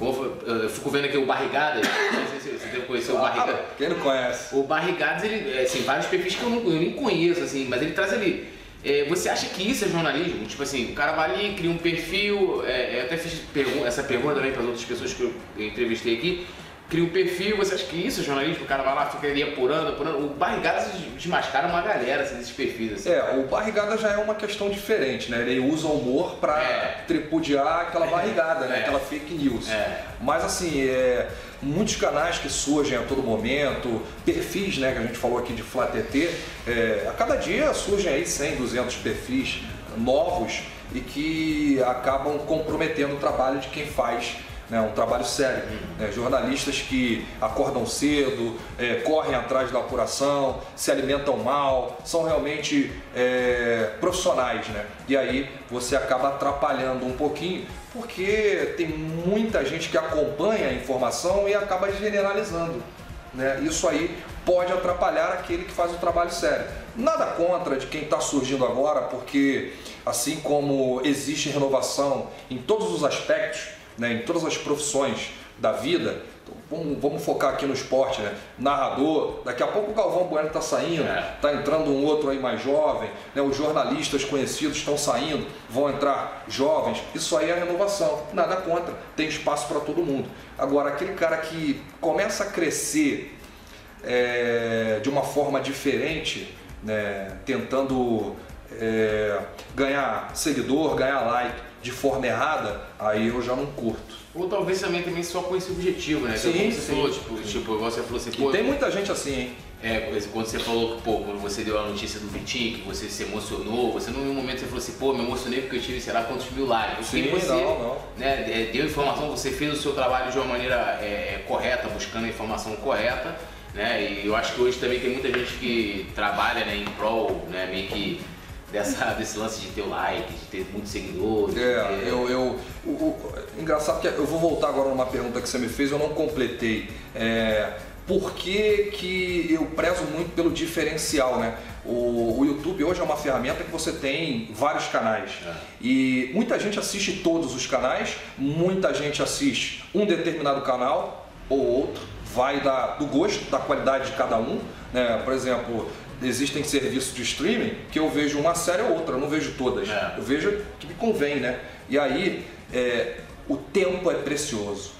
eu fico vendo aqui o Barrigadas, não sei se você conheceu o Barrigadas. Ah, quem não conhece? O Barrigadas, ele, assim, vários perfis que eu, não, eu nem conheço, assim, mas ele traz ali é, você acha que isso é jornalismo? Tipo assim, o cara vai ali, cria um perfil, é, eu até fiz pergun essa pergunta também para as outras pessoas que eu entrevistei aqui, cria um perfil, você acha que isso é jornalismo? O cara vai lá, fica ali apurando, apurando. O Barrigada desmascara uma galera assim, desses perfis. Assim, é, o Barrigada já é uma questão diferente, né? Ele usa o humor para é. tripudiar aquela barrigada, né? É. Aquela fake news. É. Mas assim, é muitos canais que surgem a todo momento, perfis né, que a gente falou aqui de FlaTT, é, a cada dia surgem aí 100, 200 perfis novos e que acabam comprometendo o trabalho de quem faz né? um trabalho sério. Né? Jornalistas que acordam cedo, é, correm atrás da apuração, se alimentam mal, são realmente é, profissionais. Né? E aí você acaba atrapalhando um pouquinho, porque tem muita gente que acompanha a informação e acaba generalizando. Né? Isso aí pode atrapalhar aquele que faz o trabalho sério. Nada contra de quem está surgindo agora, porque assim como existe renovação em todos os aspectos, né, em todas as profissões da vida, então, vamos, vamos, focar aqui no esporte, né? Narrador, daqui a pouco o Galvão Bueno está saindo, está é. entrando um outro aí mais jovem, né? os jornalistas conhecidos estão saindo, vão entrar jovens, isso aí é renovação, nada contra, tem espaço para todo mundo. Agora, aquele cara que começa a crescer é, de uma forma diferente, né, tentando é, ganhar seguidor, ganhar like de forma errada, aí eu já não curto. Ou talvez também, também só com esse objetivo, né? Sim, que você falou, tipo, tipo, você falou assim, pô. E tem muita gente assim, hein? É, quando você falou que, pô, quando você deu a notícia do Vitinho, que você se emocionou, você não em um momento você falou assim, pô, me emocionei porque eu tive, sei lá, quantos mil likes. Sim, você não, não. Né, deu informação, você fez o seu trabalho de uma maneira é, é, correta, buscando a informação correta né? E eu acho que hoje também tem muita gente que trabalha né, em prol, né, meio que dessa, desse lance de ter o like, de ter muitos seguidores. É, ter... eu, eu o, o, engraçado que eu vou voltar agora numa pergunta que você me fez, eu não completei. É, por que, que eu prezo muito pelo diferencial, né? O, o, YouTube hoje é uma ferramenta que você tem vários canais é. e muita gente assiste todos os canais, muita gente assiste um determinado canal ou outro vai da, do gosto, da qualidade de cada um. Né? Por exemplo, existem serviços de streaming que eu vejo uma série ou outra, eu não vejo todas. É. Eu vejo que me convém, né? E aí é, o tempo é precioso.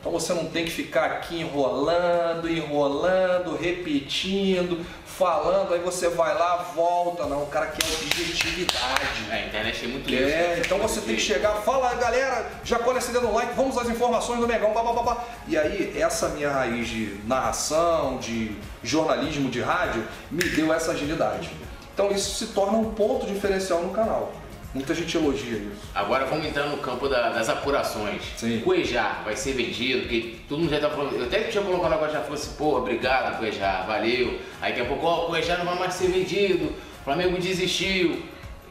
Então você não tem que ficar aqui enrolando, enrolando, repetindo, falando, aí você vai lá, volta, não, o cara quer objetividade. É, a internet tem muito é, isso. É, então você tem que chegar, fala galera, já colhe dedo no like, vamos às informações do Megão, babá. E aí, essa minha raiz de narração, de jornalismo de rádio, me deu essa agilidade. Então isso se torna um ponto diferencial no canal. Muita gente elogia isso. Agora vamos entrar no campo da, das apurações. Sim. Cuejar vai ser vendido, porque todo mundo já tá falando. Eu até tinha colocado agora já falou assim, pô, obrigado, Cuejar, valeu. Aí daqui a pouco, ó, oh, Cuejar não vai mais ser vendido, o Flamengo desistiu.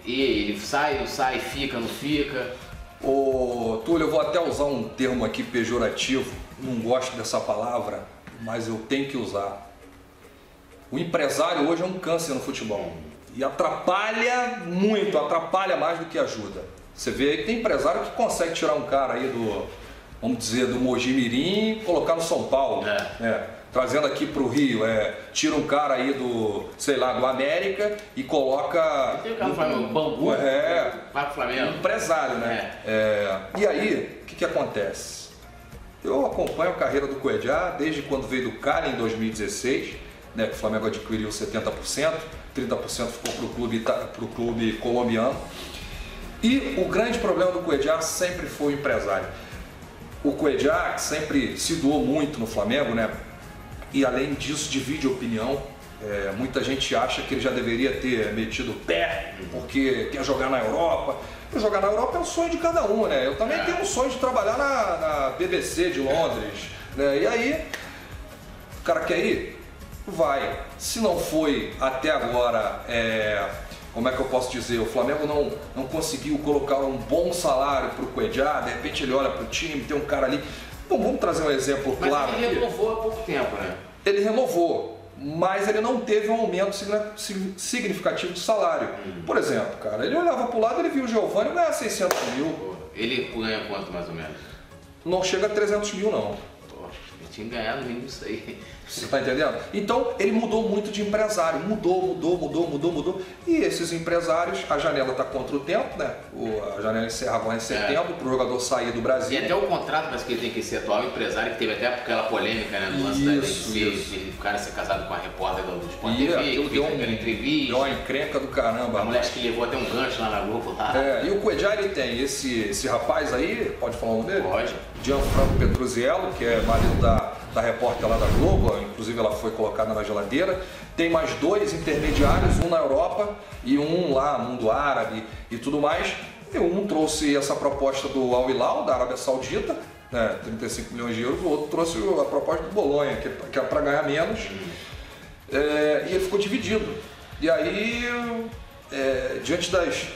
E ele sai, não sai, fica, não fica. Ô, Túlio, eu vou até usar um termo aqui pejorativo, não gosto dessa palavra, mas eu tenho que usar. O empresário hoje é um câncer no futebol. E atrapalha muito, atrapalha mais do que ajuda. Você vê que tem empresário que consegue tirar um cara aí do, vamos dizer, do Mojimirim e colocar no São Paulo. É. É, trazendo aqui para o Rio, é, tira um cara aí do, sei lá, do América e coloca. Tem o cara do Flamengo, Bambu, é, vai pro Flamengo. Um empresário, né? É. É, e aí, o que, que acontece? Eu acompanho a carreira do Coedjá desde quando veio do Cali em 2016, né, que o Flamengo adquiriu 70%. 30% ficou para o clube, pro clube colombiano. E o grande problema do Cuejá sempre foi o empresário. O Cuejá sempre se doou muito no Flamengo, né? E além disso, divide opinião. É, muita gente acha que ele já deveria ter metido o pé, porque quer jogar na Europa. jogar na Europa é o sonho de cada um, né? Eu também é. tenho um sonho de trabalhar na, na BBC de Londres. Né? E aí, o cara quer ir? Vai. Se não foi até agora, é, como é que eu posso dizer, o Flamengo não, não conseguiu colocar um bom salário para o Cuejá, de repente ele olha para o time, tem um cara ali. Bom, vamos trazer um exemplo mas claro. Ele renovou há pouco tempo, né? Ele renovou, mas ele não teve um aumento significativo de salário. Uhum. Por exemplo, cara, ele olhava para o lado, ele viu o Giovanni ganhar 600 mil. Ele ganha quanto mais ou menos? Não chega a 300 mil, não. Pô, ele tinha ganhado mínimo isso aí. Você está entendendo? Então ele mudou muito de empresário, mudou, mudou, mudou, mudou, mudou. E esses empresários, a janela está contra o tempo, né? O, a janela encerra agora em setembro é. para o jogador sair do Brasil. E até o contrato, mas que ele tem que ser atual empresário, que teve até aquela polêmica né, no lance isso, da de o cara ser casado com a repórter do, Sport e TV, que deu, um, entrevista. Deu uma encrenca do caramba. A mulher que levou até um gancho lá na Globo lá. É, e o Cuejá ele tem esse, esse rapaz aí, pode falar o nome dele? Pode. Gianfranco Petruziello, que é marido da da repórter lá da Globo, inclusive ela foi colocada na geladeira. Tem mais dois intermediários, um na Europa e um lá, mundo árabe e tudo mais. E um trouxe essa proposta do Al Hilal, da Arábia Saudita, né, 35 milhões de euros, o outro trouxe a proposta do Bolonha, que, era para ganhar menos, é, e ele ficou dividido. E aí, é, diante das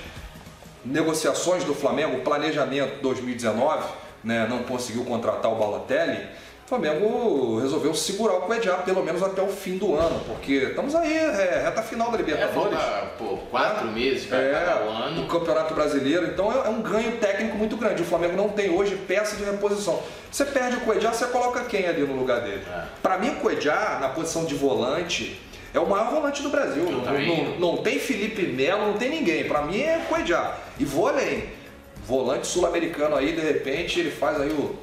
negociações do Flamengo, planejamento 2019, né, não conseguiu contratar o Balotelli, o Flamengo resolveu segurar o Cuejá pelo menos até o fim do ano, porque estamos aí, é, reta final da Libertadores. É, pô, quatro é, meses para é, cada ano. O Campeonato Brasileiro, então é, é, um ganho técnico muito grande. O Flamengo não tem hoje peça de reposição. Você perde o Cuejá, você coloca quem ali no lugar dele? É. Para mim, o Cuejá, na posição de volante, é o maior volante do Brasil. Não, não, não, tem Felipe Melo, não tem ninguém. Para mim é Cuejá. E vou além. Volante sul-americano aí, de repente, ele faz aí o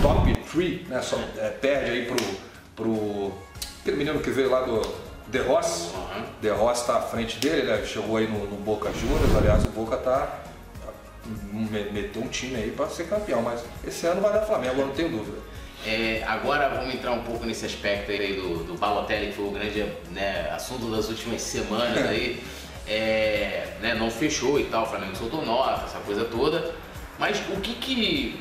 top 3, né? Só, é, perde aí pro, pro. Aquele menino que veio lá do De Rossi. Uhum. De Rossi está à frente dele, né? chegou aí no, no Boca Juniors, aliás, o Boca tá, tá meteu um time aí para ser campeão, mas esse ano vai dar Flamengo, eu não tenho dúvida. É, agora vamos entrar um pouco nesse aspecto aí do, do Balotelli, que foi o grande né, assunto das últimas semanas aí. É, né, não fechou e tal, o Flamengo soltou nota, essa coisa toda. Mas o que que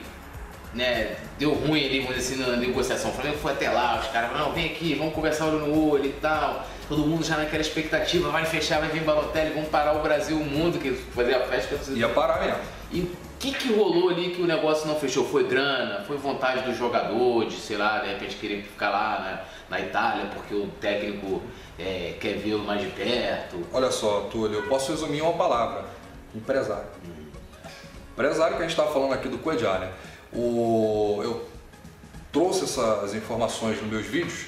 né, deu ruim ali, vamos dizer assim, na negociação. O Flamengo foi até lá, os caras falaram, não, vem aqui, vamos conversar olho no olho e tal. Todo mundo já naquela expectativa, vai fechar, vai vir Balotelli, vamos parar o Brasil, o mundo, que fazer a festa. Ia parar mesmo. E o que, que rolou ali que o negócio não fechou? Foi grana? Foi vontade do jogador de, sei lá, de repente querer ficar lá na, na Itália porque o técnico é, quer vê-lo mais de perto? Olha só, Túlio, eu posso resumir uma palavra: empresário. Hum. Empresário que a gente estava falando aqui do Coedjar, né? O, eu trouxe essas informações nos meus vídeos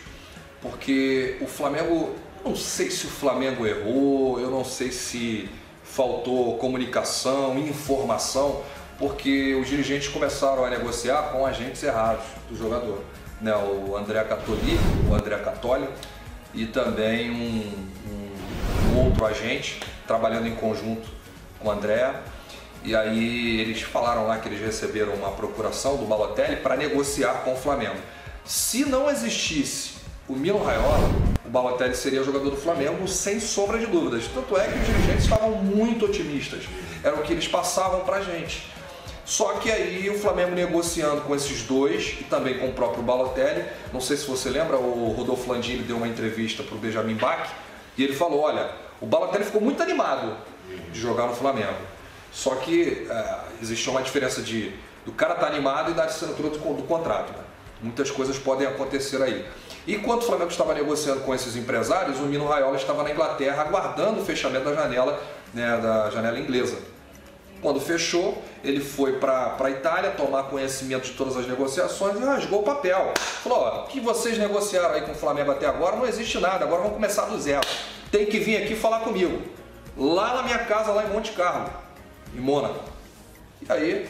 porque o Flamengo, não sei se o Flamengo errou, eu não sei se faltou comunicação, informação, porque os dirigentes começaram a negociar com agentes errados do jogador. Né? O André Catoli, o André Catoli e também um, um, outro agente trabalhando em conjunto com o André e aí eles falaram lá que eles receberam uma procuração do Balotelli para negociar com o Flamengo. Se não existisse o Milo Raiola, o Balotelli seria jogador do Flamengo sem sombra de dúvidas. Tanto é que os dirigentes estavam muito otimistas. Era o que eles passavam para a gente. Só que aí o Flamengo negociando com esses dois e também com o próprio Balotelli, não sei se você lembra, o Rodolfo Landini deu uma entrevista para o Benjamin Bach e ele falou, olha, o Balotelli ficou muito animado de jogar no Flamengo. Só que é, existe uma diferença de do cara estar tá animado e da assinatura do, do contrato. Né? Muitas coisas podem acontecer aí. Enquanto o Flamengo estava negociando com esses empresários, o Mino Raiola estava na Inglaterra aguardando o fechamento da janela, né, da janela inglesa. Quando fechou, ele foi para a Itália tomar conhecimento de todas as negociações e rasgou o papel. Falou: ó, o que vocês negociaram aí com o Flamengo até agora não existe nada, agora vamos começar do zero. Tem que vir aqui falar comigo. Lá na minha casa, lá em Monte Carlo em Mônaco. E aí,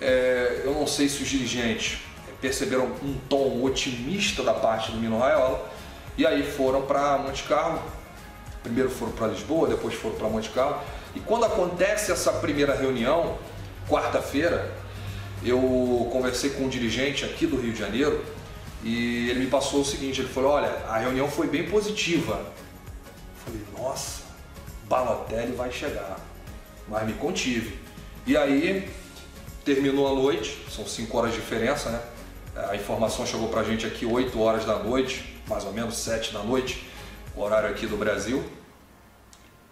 é, eu não sei se os dirigentes perceberam um tom otimista da parte do Mino Raiola e aí foram para Monte Carlo. Primeiro foram para Lisboa, depois foram para Monte Carlo. E quando acontece essa primeira reunião, quarta-feira, eu conversei com um dirigente aqui do Rio de Janeiro e ele me passou o seguinte: ele falou, olha, a reunião foi bem positiva. Eu falei, nossa, Balotelli vai chegar mas me contive. E aí terminou a noite, são 5 horas de diferença, né? A informação chegou pra gente aqui 8 horas da noite, mais ou menos 7 da noite, o horário aqui do Brasil,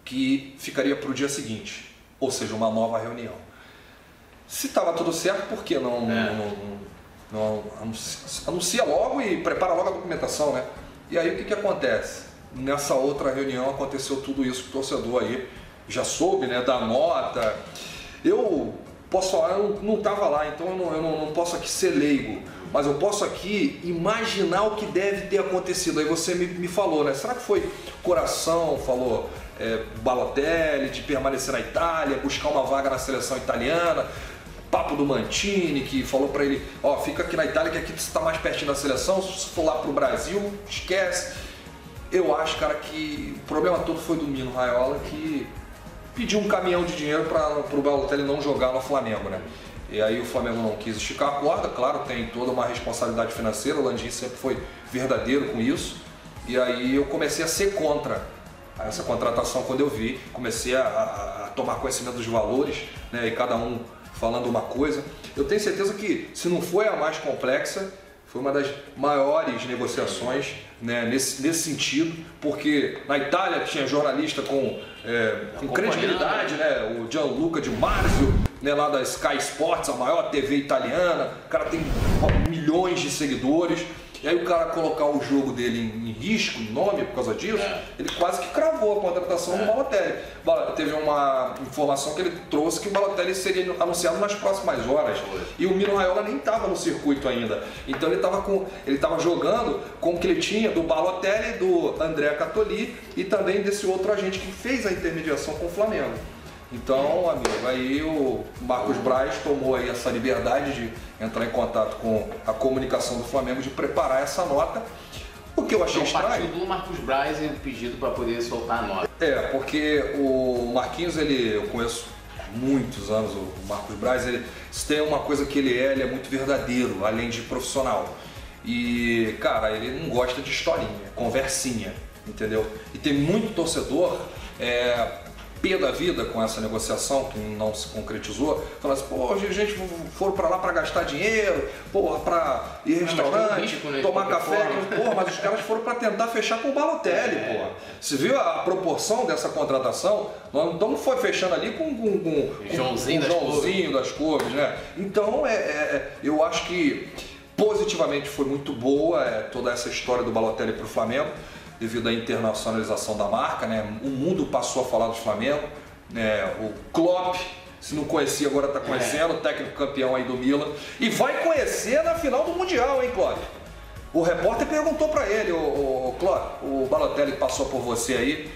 que ficaria para o dia seguinte, ou seja, uma nova reunião. Se estava tudo certo, por que não, é. não, não, anuncia, logo e prepara logo a documentação, né? E aí o que, que acontece? Nessa outra reunião aconteceu tudo isso, o torcedor aí já soube né, da nota. Eu posso falar, eu não estava lá, então eu, não, eu não, não, posso aqui ser leigo, mas eu posso aqui imaginar o que deve ter acontecido. Aí você me, me falou, né? Será que foi coração, falou é, Balotelli, de permanecer na Itália, buscar uma vaga na seleção italiana? Papo do Mantini, que falou para ele, ó, fica aqui na Itália que aqui você está mais pertinho da seleção, se for lá pro Brasil, esquece. Eu acho, cara, que o problema todo foi do Mino Raiola, que pediu um caminhão de dinheiro para o Balotelli não jogar no Flamengo, né? E aí o Flamengo não quis esticar a corda, claro, tem toda uma responsabilidade financeira, o Landim sempre foi verdadeiro com isso. E aí eu comecei a ser contra essa contratação quando eu vi, comecei a, a, tomar conhecimento dos valores, né? E cada um falando uma coisa. eu tenho certeza que se não foi a mais complexa, foi uma das maiores negociações né, nesse, nesse sentido, porque na Itália tinha jornalista com, é, com credibilidade, né, o Gianluca Di Marzio, né, lá da Sky Sports, a maior TV italiana, o cara tem milhões de seguidores. E aí o cara colocar o jogo dele em, em risco, em nome, por causa disso, é. ele quase que cravou a contratação é. do Balotelli. Teve uma informação que ele trouxe que o Balotelli seria anunciado nas próximas horas. E o Mino Raiola nem estava no circuito ainda. Então ele estava com. Ele estava jogando com o que ele tinha do Balotelli, do André Catoli e também desse outro agente que fez a intermediação com o Flamengo. Então, amigo, aí o Marcos Braz tomou aí essa liberdade de entrar em contato com a comunicação do Flamengo de preparar essa nota. O que eu achei então, estranho. Partiu do Marcos Braz e pedido para poder soltar a nota. É, porque o Marquinhos, ele, eu conheço muitos anos o Marcos Braz, ele se tem uma coisa que ele é, ele é muito verdadeiro, além de profissional. E, cara, ele não gosta de historinha, conversinha, entendeu? E tem muito torcedor é, pé da vida com essa negociação que não se concretizou, falando assim, pô, a gente foram para lá para gastar dinheiro, porra, para ir restaurante, risco, né, tomar café, porra, mas os caras foram para tentar fechar com o Balotelli, é. porra. Você viu a proporção dessa contratação? Nós não estamos foi fechando ali com, com, com, Joãozinho, com, das, Joãozinho das Cores, né? Então, é, é, é, eu acho que positivamente foi muito boa é, toda essa história do Balotelli para o Flamengo devido à internacionalização da marca, né? O mundo passou a falar do Flamengo, né? O Klopp, se não conhecia agora está conhecendo, é. o técnico campeão aí do Milan e vai conhecer na final do mundial, hein, Klopp? O repórter perguntou para ele, o, o Klopp, o Balotelli passou por você aí,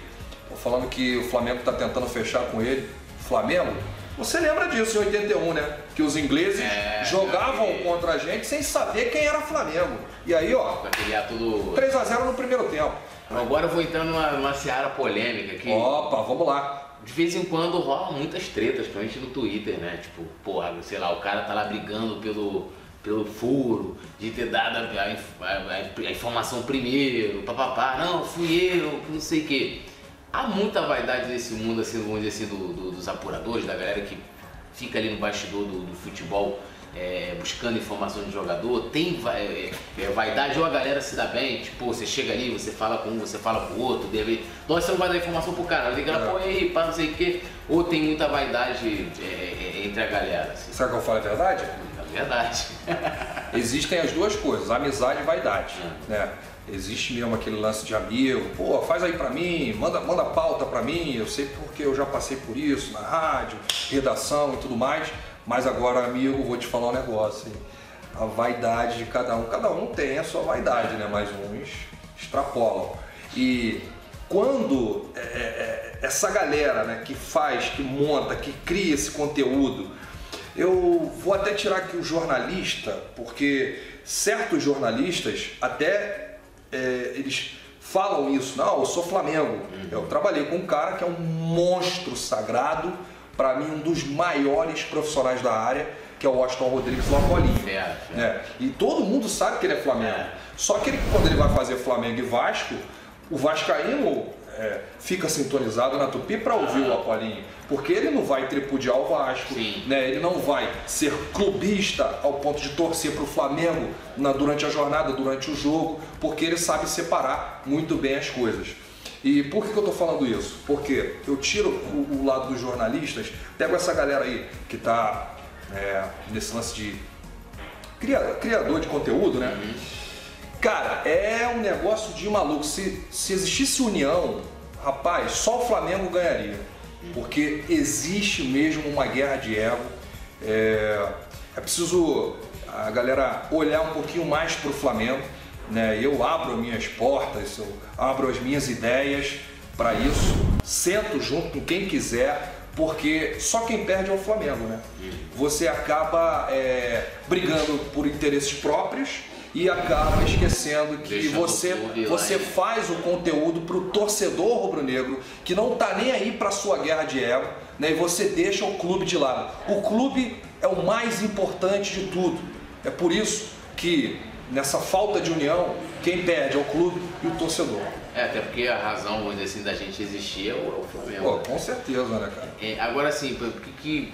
falando que o Flamengo está tentando fechar com ele. Flamengo? Você lembra disso em 81, né? Que os ingleses é, jogavam contra a gente sem saber quem era Flamengo. E aí, ó, tudo... 3x0 no primeiro tempo. Agora eu vou entrar numa, numa seara polêmica aqui. Opa, vamos lá. De vez em quando rolam muitas tretas, principalmente no Twitter, né? Tipo, porra, sei lá, o cara tá lá brigando pelo, pelo furo, de ter dado a, a, a, a informação primeiro, papapá, não, fui eu, não sei o quê. Há muita vaidade nesse mundo, assim, vamos dizer assim, do, do, dos apuradores, da galera que fica ali no bastidor do, do futebol é, buscando informação de jogador, tem é, é, vaidade ou a galera se dá bem, tipo, você chega ali, você fala com um, você fala com o outro, deve. Nossa, você não vai dar informação pro cara, liga lá, é. pô, aí, pá, não sei o quê. Ou tem muita vaidade é, é, entre a galera. Assim. Sabe que eu falo a verdade? É verdade. Existem as duas coisas, amizade e vaidade. Né? Existe mesmo aquele lance de amigo, pô, faz aí pra mim, manda, manda pauta pra mim, eu sei porque eu já passei por isso na rádio, redação e tudo mais. Mas agora, amigo, vou te falar um negócio. Hein? A vaidade de cada um, cada um tem a sua vaidade, né? Mas uns extrapolam. E quando é, é, é, essa galera né, que faz, que monta, que cria esse conteúdo, eu vou até tirar aqui o jornalista, porque certos jornalistas até é, eles falam isso, não, eu sou Flamengo. Uhum. Eu trabalhei com um cara que é um monstro sagrado, para mim, um dos maiores profissionais da área, que é o Washington Rodrigues do Apolinho. É, é. E todo mundo sabe que ele é Flamengo. É. Só que ele, quando ele vai fazer Flamengo e Vasco, o Vascaíno é, fica sintonizado na Tupi para ouvir ah. o Apolinho. Porque ele não vai tripudiar o Vasco, né? ele não vai ser clubista ao ponto de torcer para o Flamengo na, durante a jornada, durante o jogo, porque ele sabe separar muito bem as coisas. E por que, que eu estou falando isso? Porque eu tiro o, o, lado dos jornalistas, pego essa galera aí que está é, nesse lance de criador de conteúdo, né? Cara, é um negócio de maluco. Se, se existisse união, rapaz, só o Flamengo ganharia. Porque existe mesmo uma guerra de ego. É, é preciso a galera olhar um pouquinho mais para o Flamengo né? Eu abro minhas portas, eu abro as minhas ideias para isso, sento junto com quem quiser, porque só quem perde é o Flamengo, né? Você acaba é, brigando por interesses próprios e acaba esquecendo que você, você faz o conteúdo para o torcedor rubro-negro que não tá nem aí para sua guerra de ego, né? E você deixa o clube de lado. O clube é o mais importante de tudo. É por isso que nessa falta de união, quem perde é o clube e o torcedor. É, até porque a razão, vamos dizer assim, da gente existir é o, é o Flamengo. Pô, com certeza, né, cara? É, agora sim, o que, que,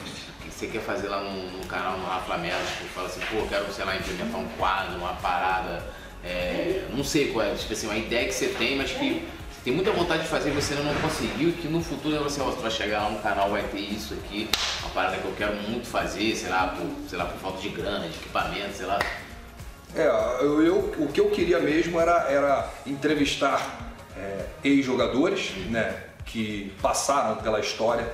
você quer fazer lá no, no canal no Rafa Melo, tipo, fala assim, pô, quero, sei lá, implementar um quadro, uma parada, é, não sei qual é, tipo assim, uma ideia que você tem, mas que você tem muita vontade de fazer e você ainda não conseguiu, que no futuro você, você vai chegar lá no canal, vai ter isso aqui, uma parada que eu quero muito fazer, sei lá, por, sei lá, por falta de grana, de equipamento, sei lá. É, eu, eu o que eu queria mesmo era, era entrevistar é, ex-jogadores, né, que passaram pela história,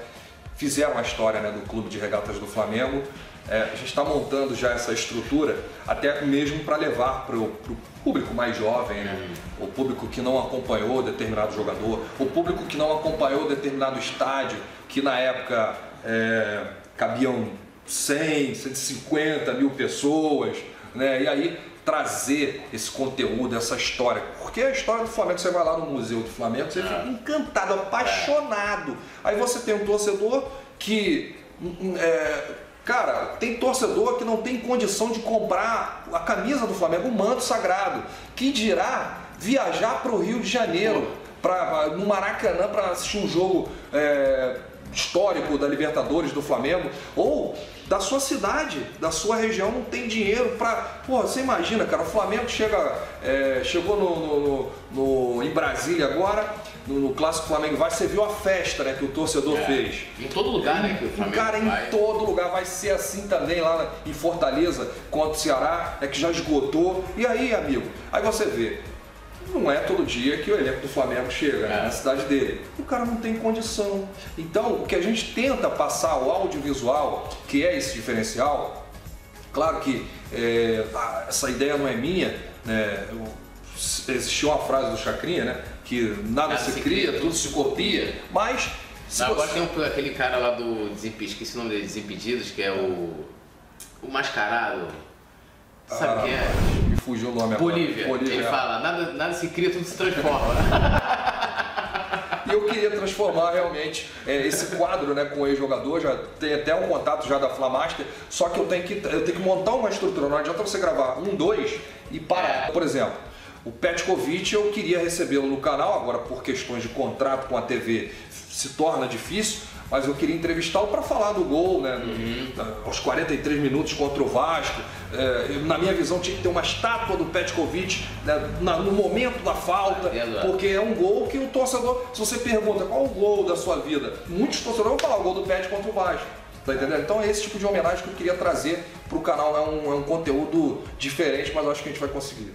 fizeram a história né, do Clube de Regatas do Flamengo. É, a gente está montando já essa estrutura, até mesmo para levar para o público mais jovem, né? o público que não acompanhou determinado jogador, o público que não acompanhou determinado estádio, que na época é, cabiam 100, 150 mil pessoas, né? e aí trazer esse conteúdo, essa história. Porque a história do Flamengo, você vai lá no Museu do Flamengo, você fica é. encantado, apaixonado. Aí você tem um torcedor que. Hum, é, cara, tem torcedor que não tem condição de comprar a camisa do Flamengo, o manto sagrado. Que dirá viajar para o Rio de Janeiro, pra, no Maracanã, para assistir um jogo é, histórico da Libertadores do Flamengo, ou da sua cidade, da sua região, não tem dinheiro para. Pô, você imagina, cara, o Flamengo chega, é, chegou no, no, no, em Brasília agora, no, no, Clássico Flamengo vai, você viu a festa né, que o torcedor é, fez. Em todo lugar, né? Que o Flamengo cara, vai. em todo lugar. Vai ser assim também lá em Fortaleza, contra o Ceará, é que já esgotou. E aí, amigo? Aí você vê, não é todo dia que o elenco do Flamengo chega né, é. na cidade dele. O cara não tem condição. Então, o que a gente tenta passar o audiovisual, que é esse diferencial, claro que é, essa ideia não é minha, né? Existiu uma frase do Chacrinha, né? Que nada, nada se, se cria, cria, tudo se copia, mas. Não, agora você... tem aquele cara lá do Desimpedidos, esqueci o nome dele, Desimpedidos, que é o. O mascarado. Sabe ah, quem é? Me fugiu o nome Bolívia. agora. Bolívia. Ele fala, nada, nada se cria, tudo se transforma. e eu queria transformar realmente é, esse quadro né, com o ex-jogador, já tem até um contato já da Flamaster, só que eu tenho que, eu tenho que montar uma estrutura, não adianta você gravar um, dois e parar. É. Por exemplo, o Petkovic eu queria recebê-lo no canal, agora por questões de contrato com a TV se torna difícil, mas eu queria entrevistá-lo para falar do gol, né? Uhum. aos 43 minutos contra o Vasco. É, na minha visão, tinha que ter uma estátua do Petkovic né, no momento da falta, porque é um gol que o torcedor, se você pergunta qual o gol da sua vida, muitos torcedores vão falar o gol do Pet contra o Vasco. Tá entendendo? Então é esse tipo de homenagem que eu queria trazer para o canal. É um, é um conteúdo diferente, mas acho que a gente vai conseguir.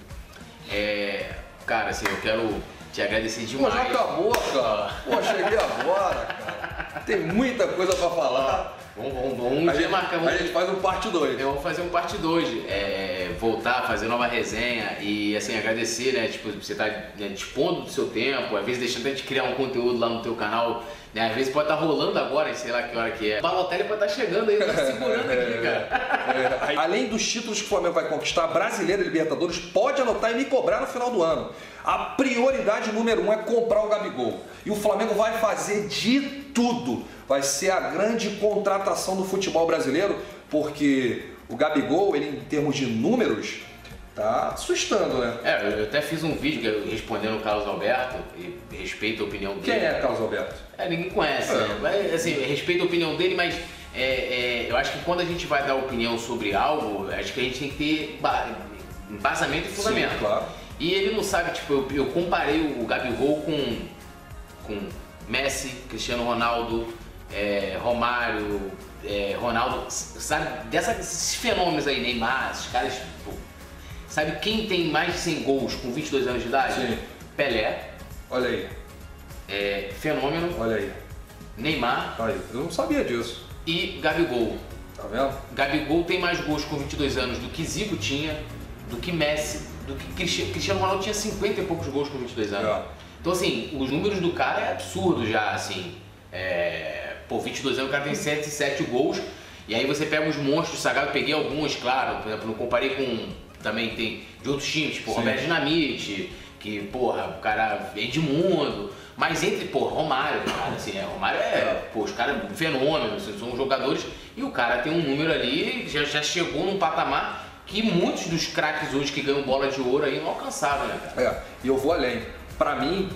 É, cara, assim, eu quero te agradecer demais. Pô, já acabou, cara. Pô, cheguei agora, cara. Tem muita coisa pra falar. Vamos, vamos, vamos. A, gente, marca, vamos, a gente faz um parte 2. Eu vou fazer um parte 2. É, voltar, fazer nova resenha e assim, agradecer, né? Tipo, você tá né, dispondo do seu tempo, às vezes deixando a gente criar um conteúdo lá no teu canal. Né? Às vezes pode estar tá rolando agora, sei lá que hora que é. O Balotelli pode estar tá chegando aí, tá segurando aqui, cara. É, além dos títulos que o Flamengo vai conquistar, brasileiro e Libertadores, pode anotar e me cobrar no final do ano. A prioridade número um é comprar o Gabigol. E o Flamengo vai fazer de tudo. Vai ser a grande contratação do futebol brasileiro, porque o Gabigol, ele em termos de números, tá assustando, né? É, eu até fiz um vídeo respondendo o Carlos Alberto e respeito a opinião dele. Quem é Carlos Alberto? É, ninguém conhece, é. né? assim, respeito a opinião dele, mas é, é, eu acho que quando a gente vai dar opinião sobre algo, acho que a gente tem que ter embasamento e fundamento. Sim, claro. E ele não sabe, tipo, eu, eu comparei o Gabigol com, com Messi, Cristiano Ronaldo, é, Romário, é, Ronaldo, sabe? Dessa, desses fenômenos aí, Neymar, esses caras, sabe quem tem mais de 100 gols com 22 anos de idade? Sim. Pelé. Olha aí. É, fenômeno. Olha aí. Neymar. Aí, eu não sabia disso. E Gabigol. Tá vendo? Gabigol tem mais gols com 22 anos do que Zico tinha, do que Messi, do que Cristiano Ronaldo tinha 50 e poucos gols com 22 anos. É. Então, assim, os números do cara é absurdo já, assim. É, pô, 22 anos o cara tem 7, 7 gols. E aí você pega os monstros sagrados, peguei alguns, claro, por exemplo, não comparei com. Também tem de outros times, tipo Sim. Roberto Dinamite, que, porra, o cara Edmundo. Mas entre, pô, Romário, cara, assim, é, Romário é, pô, os caras fenômenos, são jogadores, e o cara tem um número ali, já, já chegou num patamar que muitos dos craques hoje que ganham bola de ouro aí não alcançavam, né, cara? É, e eu vou além. Para mim,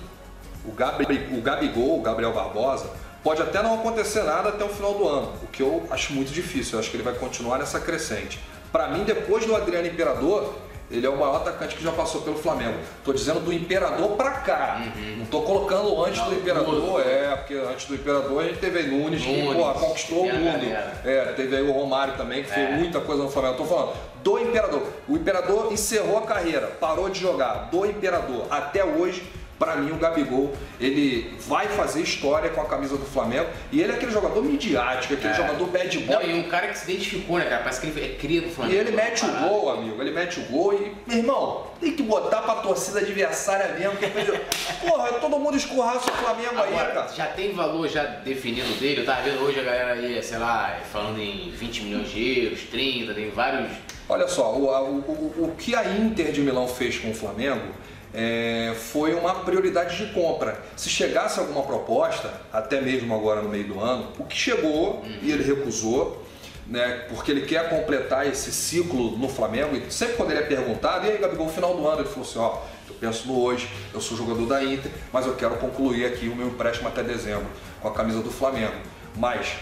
o, Gabi, o Gabigol, o Gabriel Barbosa, Pode até não acontecer nada até o final do ano, o que eu acho muito difícil. Eu acho que ele vai continuar nessa crescente. Para mim, depois do Adriano Imperador, ele é o maior atacante que já passou pelo Flamengo. Tô dizendo do Imperador pra cá. Uhum. Não tô colocando antes não, do Imperador, é, porque antes do Imperador a gente teve aí Nunes, Nunes que pô, conquistou o mundo. É, teve aí o Romário também, que é. fez muita coisa no Flamengo. Tô falando do Imperador. O Imperador encerrou a carreira, parou de jogar. Do Imperador até hoje para mim, o Gabigol, ele vai fazer história com a camisa do Flamengo e ele é aquele jogador midiático, aquele é. jogador bad boy. Não, e um cara que se identificou, né, cara? Parece que ele é cria do Flamengo. E ele mete o gol, amigo, ele mete o gol e, meu irmão, tem que botar pra torcida adversária mesmo. Que Porra, todo mundo escorraça o Flamengo Agora, aí, cara. Já tem valor já definido dele? Eu tava vendo hoje a galera aí, sei lá, falando em 20 milhões de euros, 30, tem vários. Olha só, o, o, o, o que a Inter de Milão fez com o Flamengo é, foi uma prioridade de compra. Se chegasse alguma proposta, até mesmo agora no meio do ano, o que chegou e ele recusou, né, porque ele quer completar esse ciclo no Flamengo. E sempre quando ele é perguntado, e aí, Gabigol, no final do ano, ele falou assim: ó, eu penso no hoje, eu sou jogador da Inter, mas eu quero concluir aqui o meu empréstimo até dezembro com a camisa do Flamengo. Mas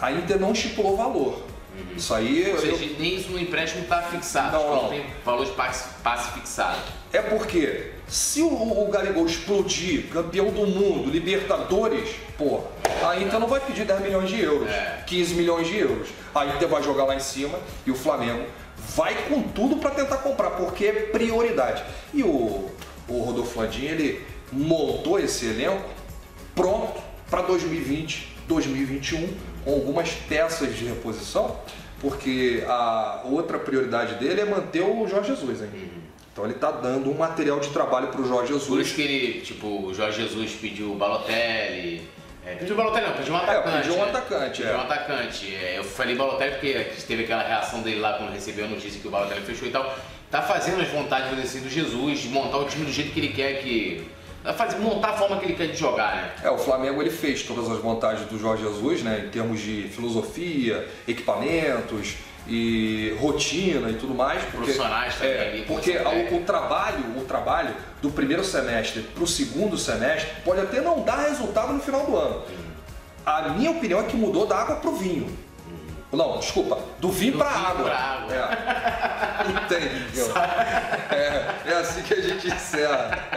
a Inter não estipulou valor. Uhum. Isso aí. Ou seja, eu... nem isso no empréstimo está fixado. Não, não. tem valor de passe, passe fixado. É porque se o, o Gabigol explodir, campeão do mundo, Libertadores, pô, a Inter não vai pedir 10 milhões de euros, é. 15 milhões de euros. A Inter vai jogar lá em cima e o Flamengo vai com tudo para tentar comprar, porque é prioridade. E o, o Rodolfo Landim, ele montou esse elenco pronto para 2020, 2021, com algumas peças de reposição, porque a outra prioridade dele é manter o Jorge Jesus, hein? Uhum. Então ele está dando um material de trabalho para o Jorge Jesus. Por isso que ele, tipo, o Jorge Jesus pediu o Balotelli. É, pediu o Balotelli não, pediu um atacante. É, pediu um atacante, é. Pediu um atacante. É, eu falei Balotelli porque teve aquela reação dele lá quando recebeu a notícia que o Balotelli fechou e tal. Tá fazendo as vontades do Jesus, de montar o time do jeito que ele quer que fazer, montar a forma que ele quer de jogar, né? É, o Flamengo ele fez todas as vantagens do Jorge Jesus, né? Em termos de filosofia, equipamentos, e rotina e tudo mais. Porque, Profissionais também. É, porque o, o, trabalho, o trabalho do primeiro semestre para o segundo semestre pode até não dar resultado no final do ano. A minha opinião é que mudou da água para o vinho. Não, desculpa, do vinho para água. Pra água. É. Entendeu? É, é assim que a gente encerra.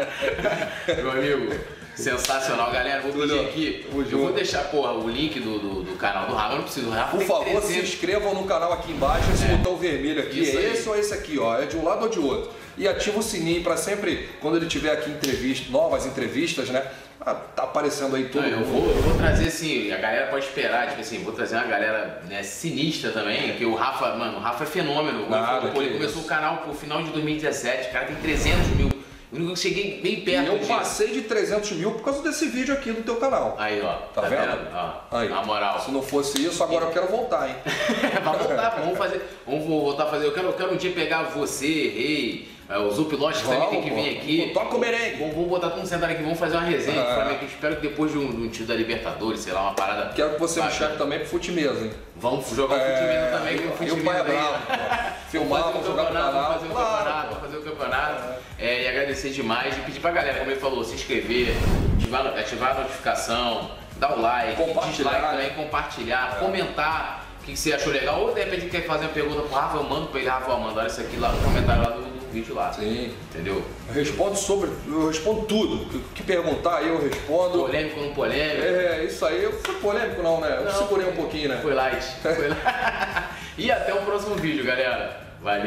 Meu amigo, Sensacional, galera. Vou pedir aqui. Eu vou deixar, porra, o link do, do, do canal do Rafa. Eu não preciso do Rafa. Por favor, 300. se inscrevam no canal aqui embaixo, esse é. botão vermelho aqui. Isso é aí. esse ou esse aqui, ó. É de um lado ou de outro. E ativa o sininho para sempre, quando ele tiver aqui entrevista, novas entrevistas, né? Ah, tá aparecendo aí tudo. Não, eu, vou, eu vou trazer assim, a galera pode esperar, tipo assim, vou trazer uma galera né, sinistra também, que o Rafa, mano, o Rafa é fenômeno. Nada, ele, ele começou o canal no final de 2017, o cara tem 300 mil eu cheguei bem perto. E eu passei de 300 mil por causa desse vídeo aqui do teu canal. Aí, ó. Tá, tá vendo? vendo? Ó, aí. Na moral. Se não fosse isso, agora eu quero voltar, hein? vamos voltar, vamos fazer. Vamos voltar a fazer. Eu quero, eu quero um dia pegar você, Rei. É, o Zupilote também tem que vir aqui. Toca o merengue. Vamos, vamos botar todo mundo sentado aqui, vamos fazer uma resenha ah. Flamengo. Espero que depois de um, de um tiro da Libertadores, sei lá, uma parada. Quero que você me chame também pro fute mesmo, hein? Vamos jogar é... fute também, que o fute E o pai é bravo. Filmar, vamos jogar no canal. Vamos fazer o claro, campeonato, vamos fazer o campeonato. É, e agradecer demais e pedir pra galera, como ele falou, se inscrever, ativar, ativar a notificação, dar o like, compartilhar, também, né? compartilhar, é. comentar o que, que, você achou legal. Ou de repente quer fazer uma pergunta pro Rafa, eu mando pra ele, Rafa, manda olha isso aqui lá no comentário lá do vídeo lá. Sim. Entendeu? Eu respondo sobre. Eu respondo tudo. O que perguntar eu respondo. Polêmico não polêmico? É, isso aí. Eu fui polêmico não, né? Eu não, segurei um pouquinho, né? Foi light. Foi light. e até o próximo vídeo, galera.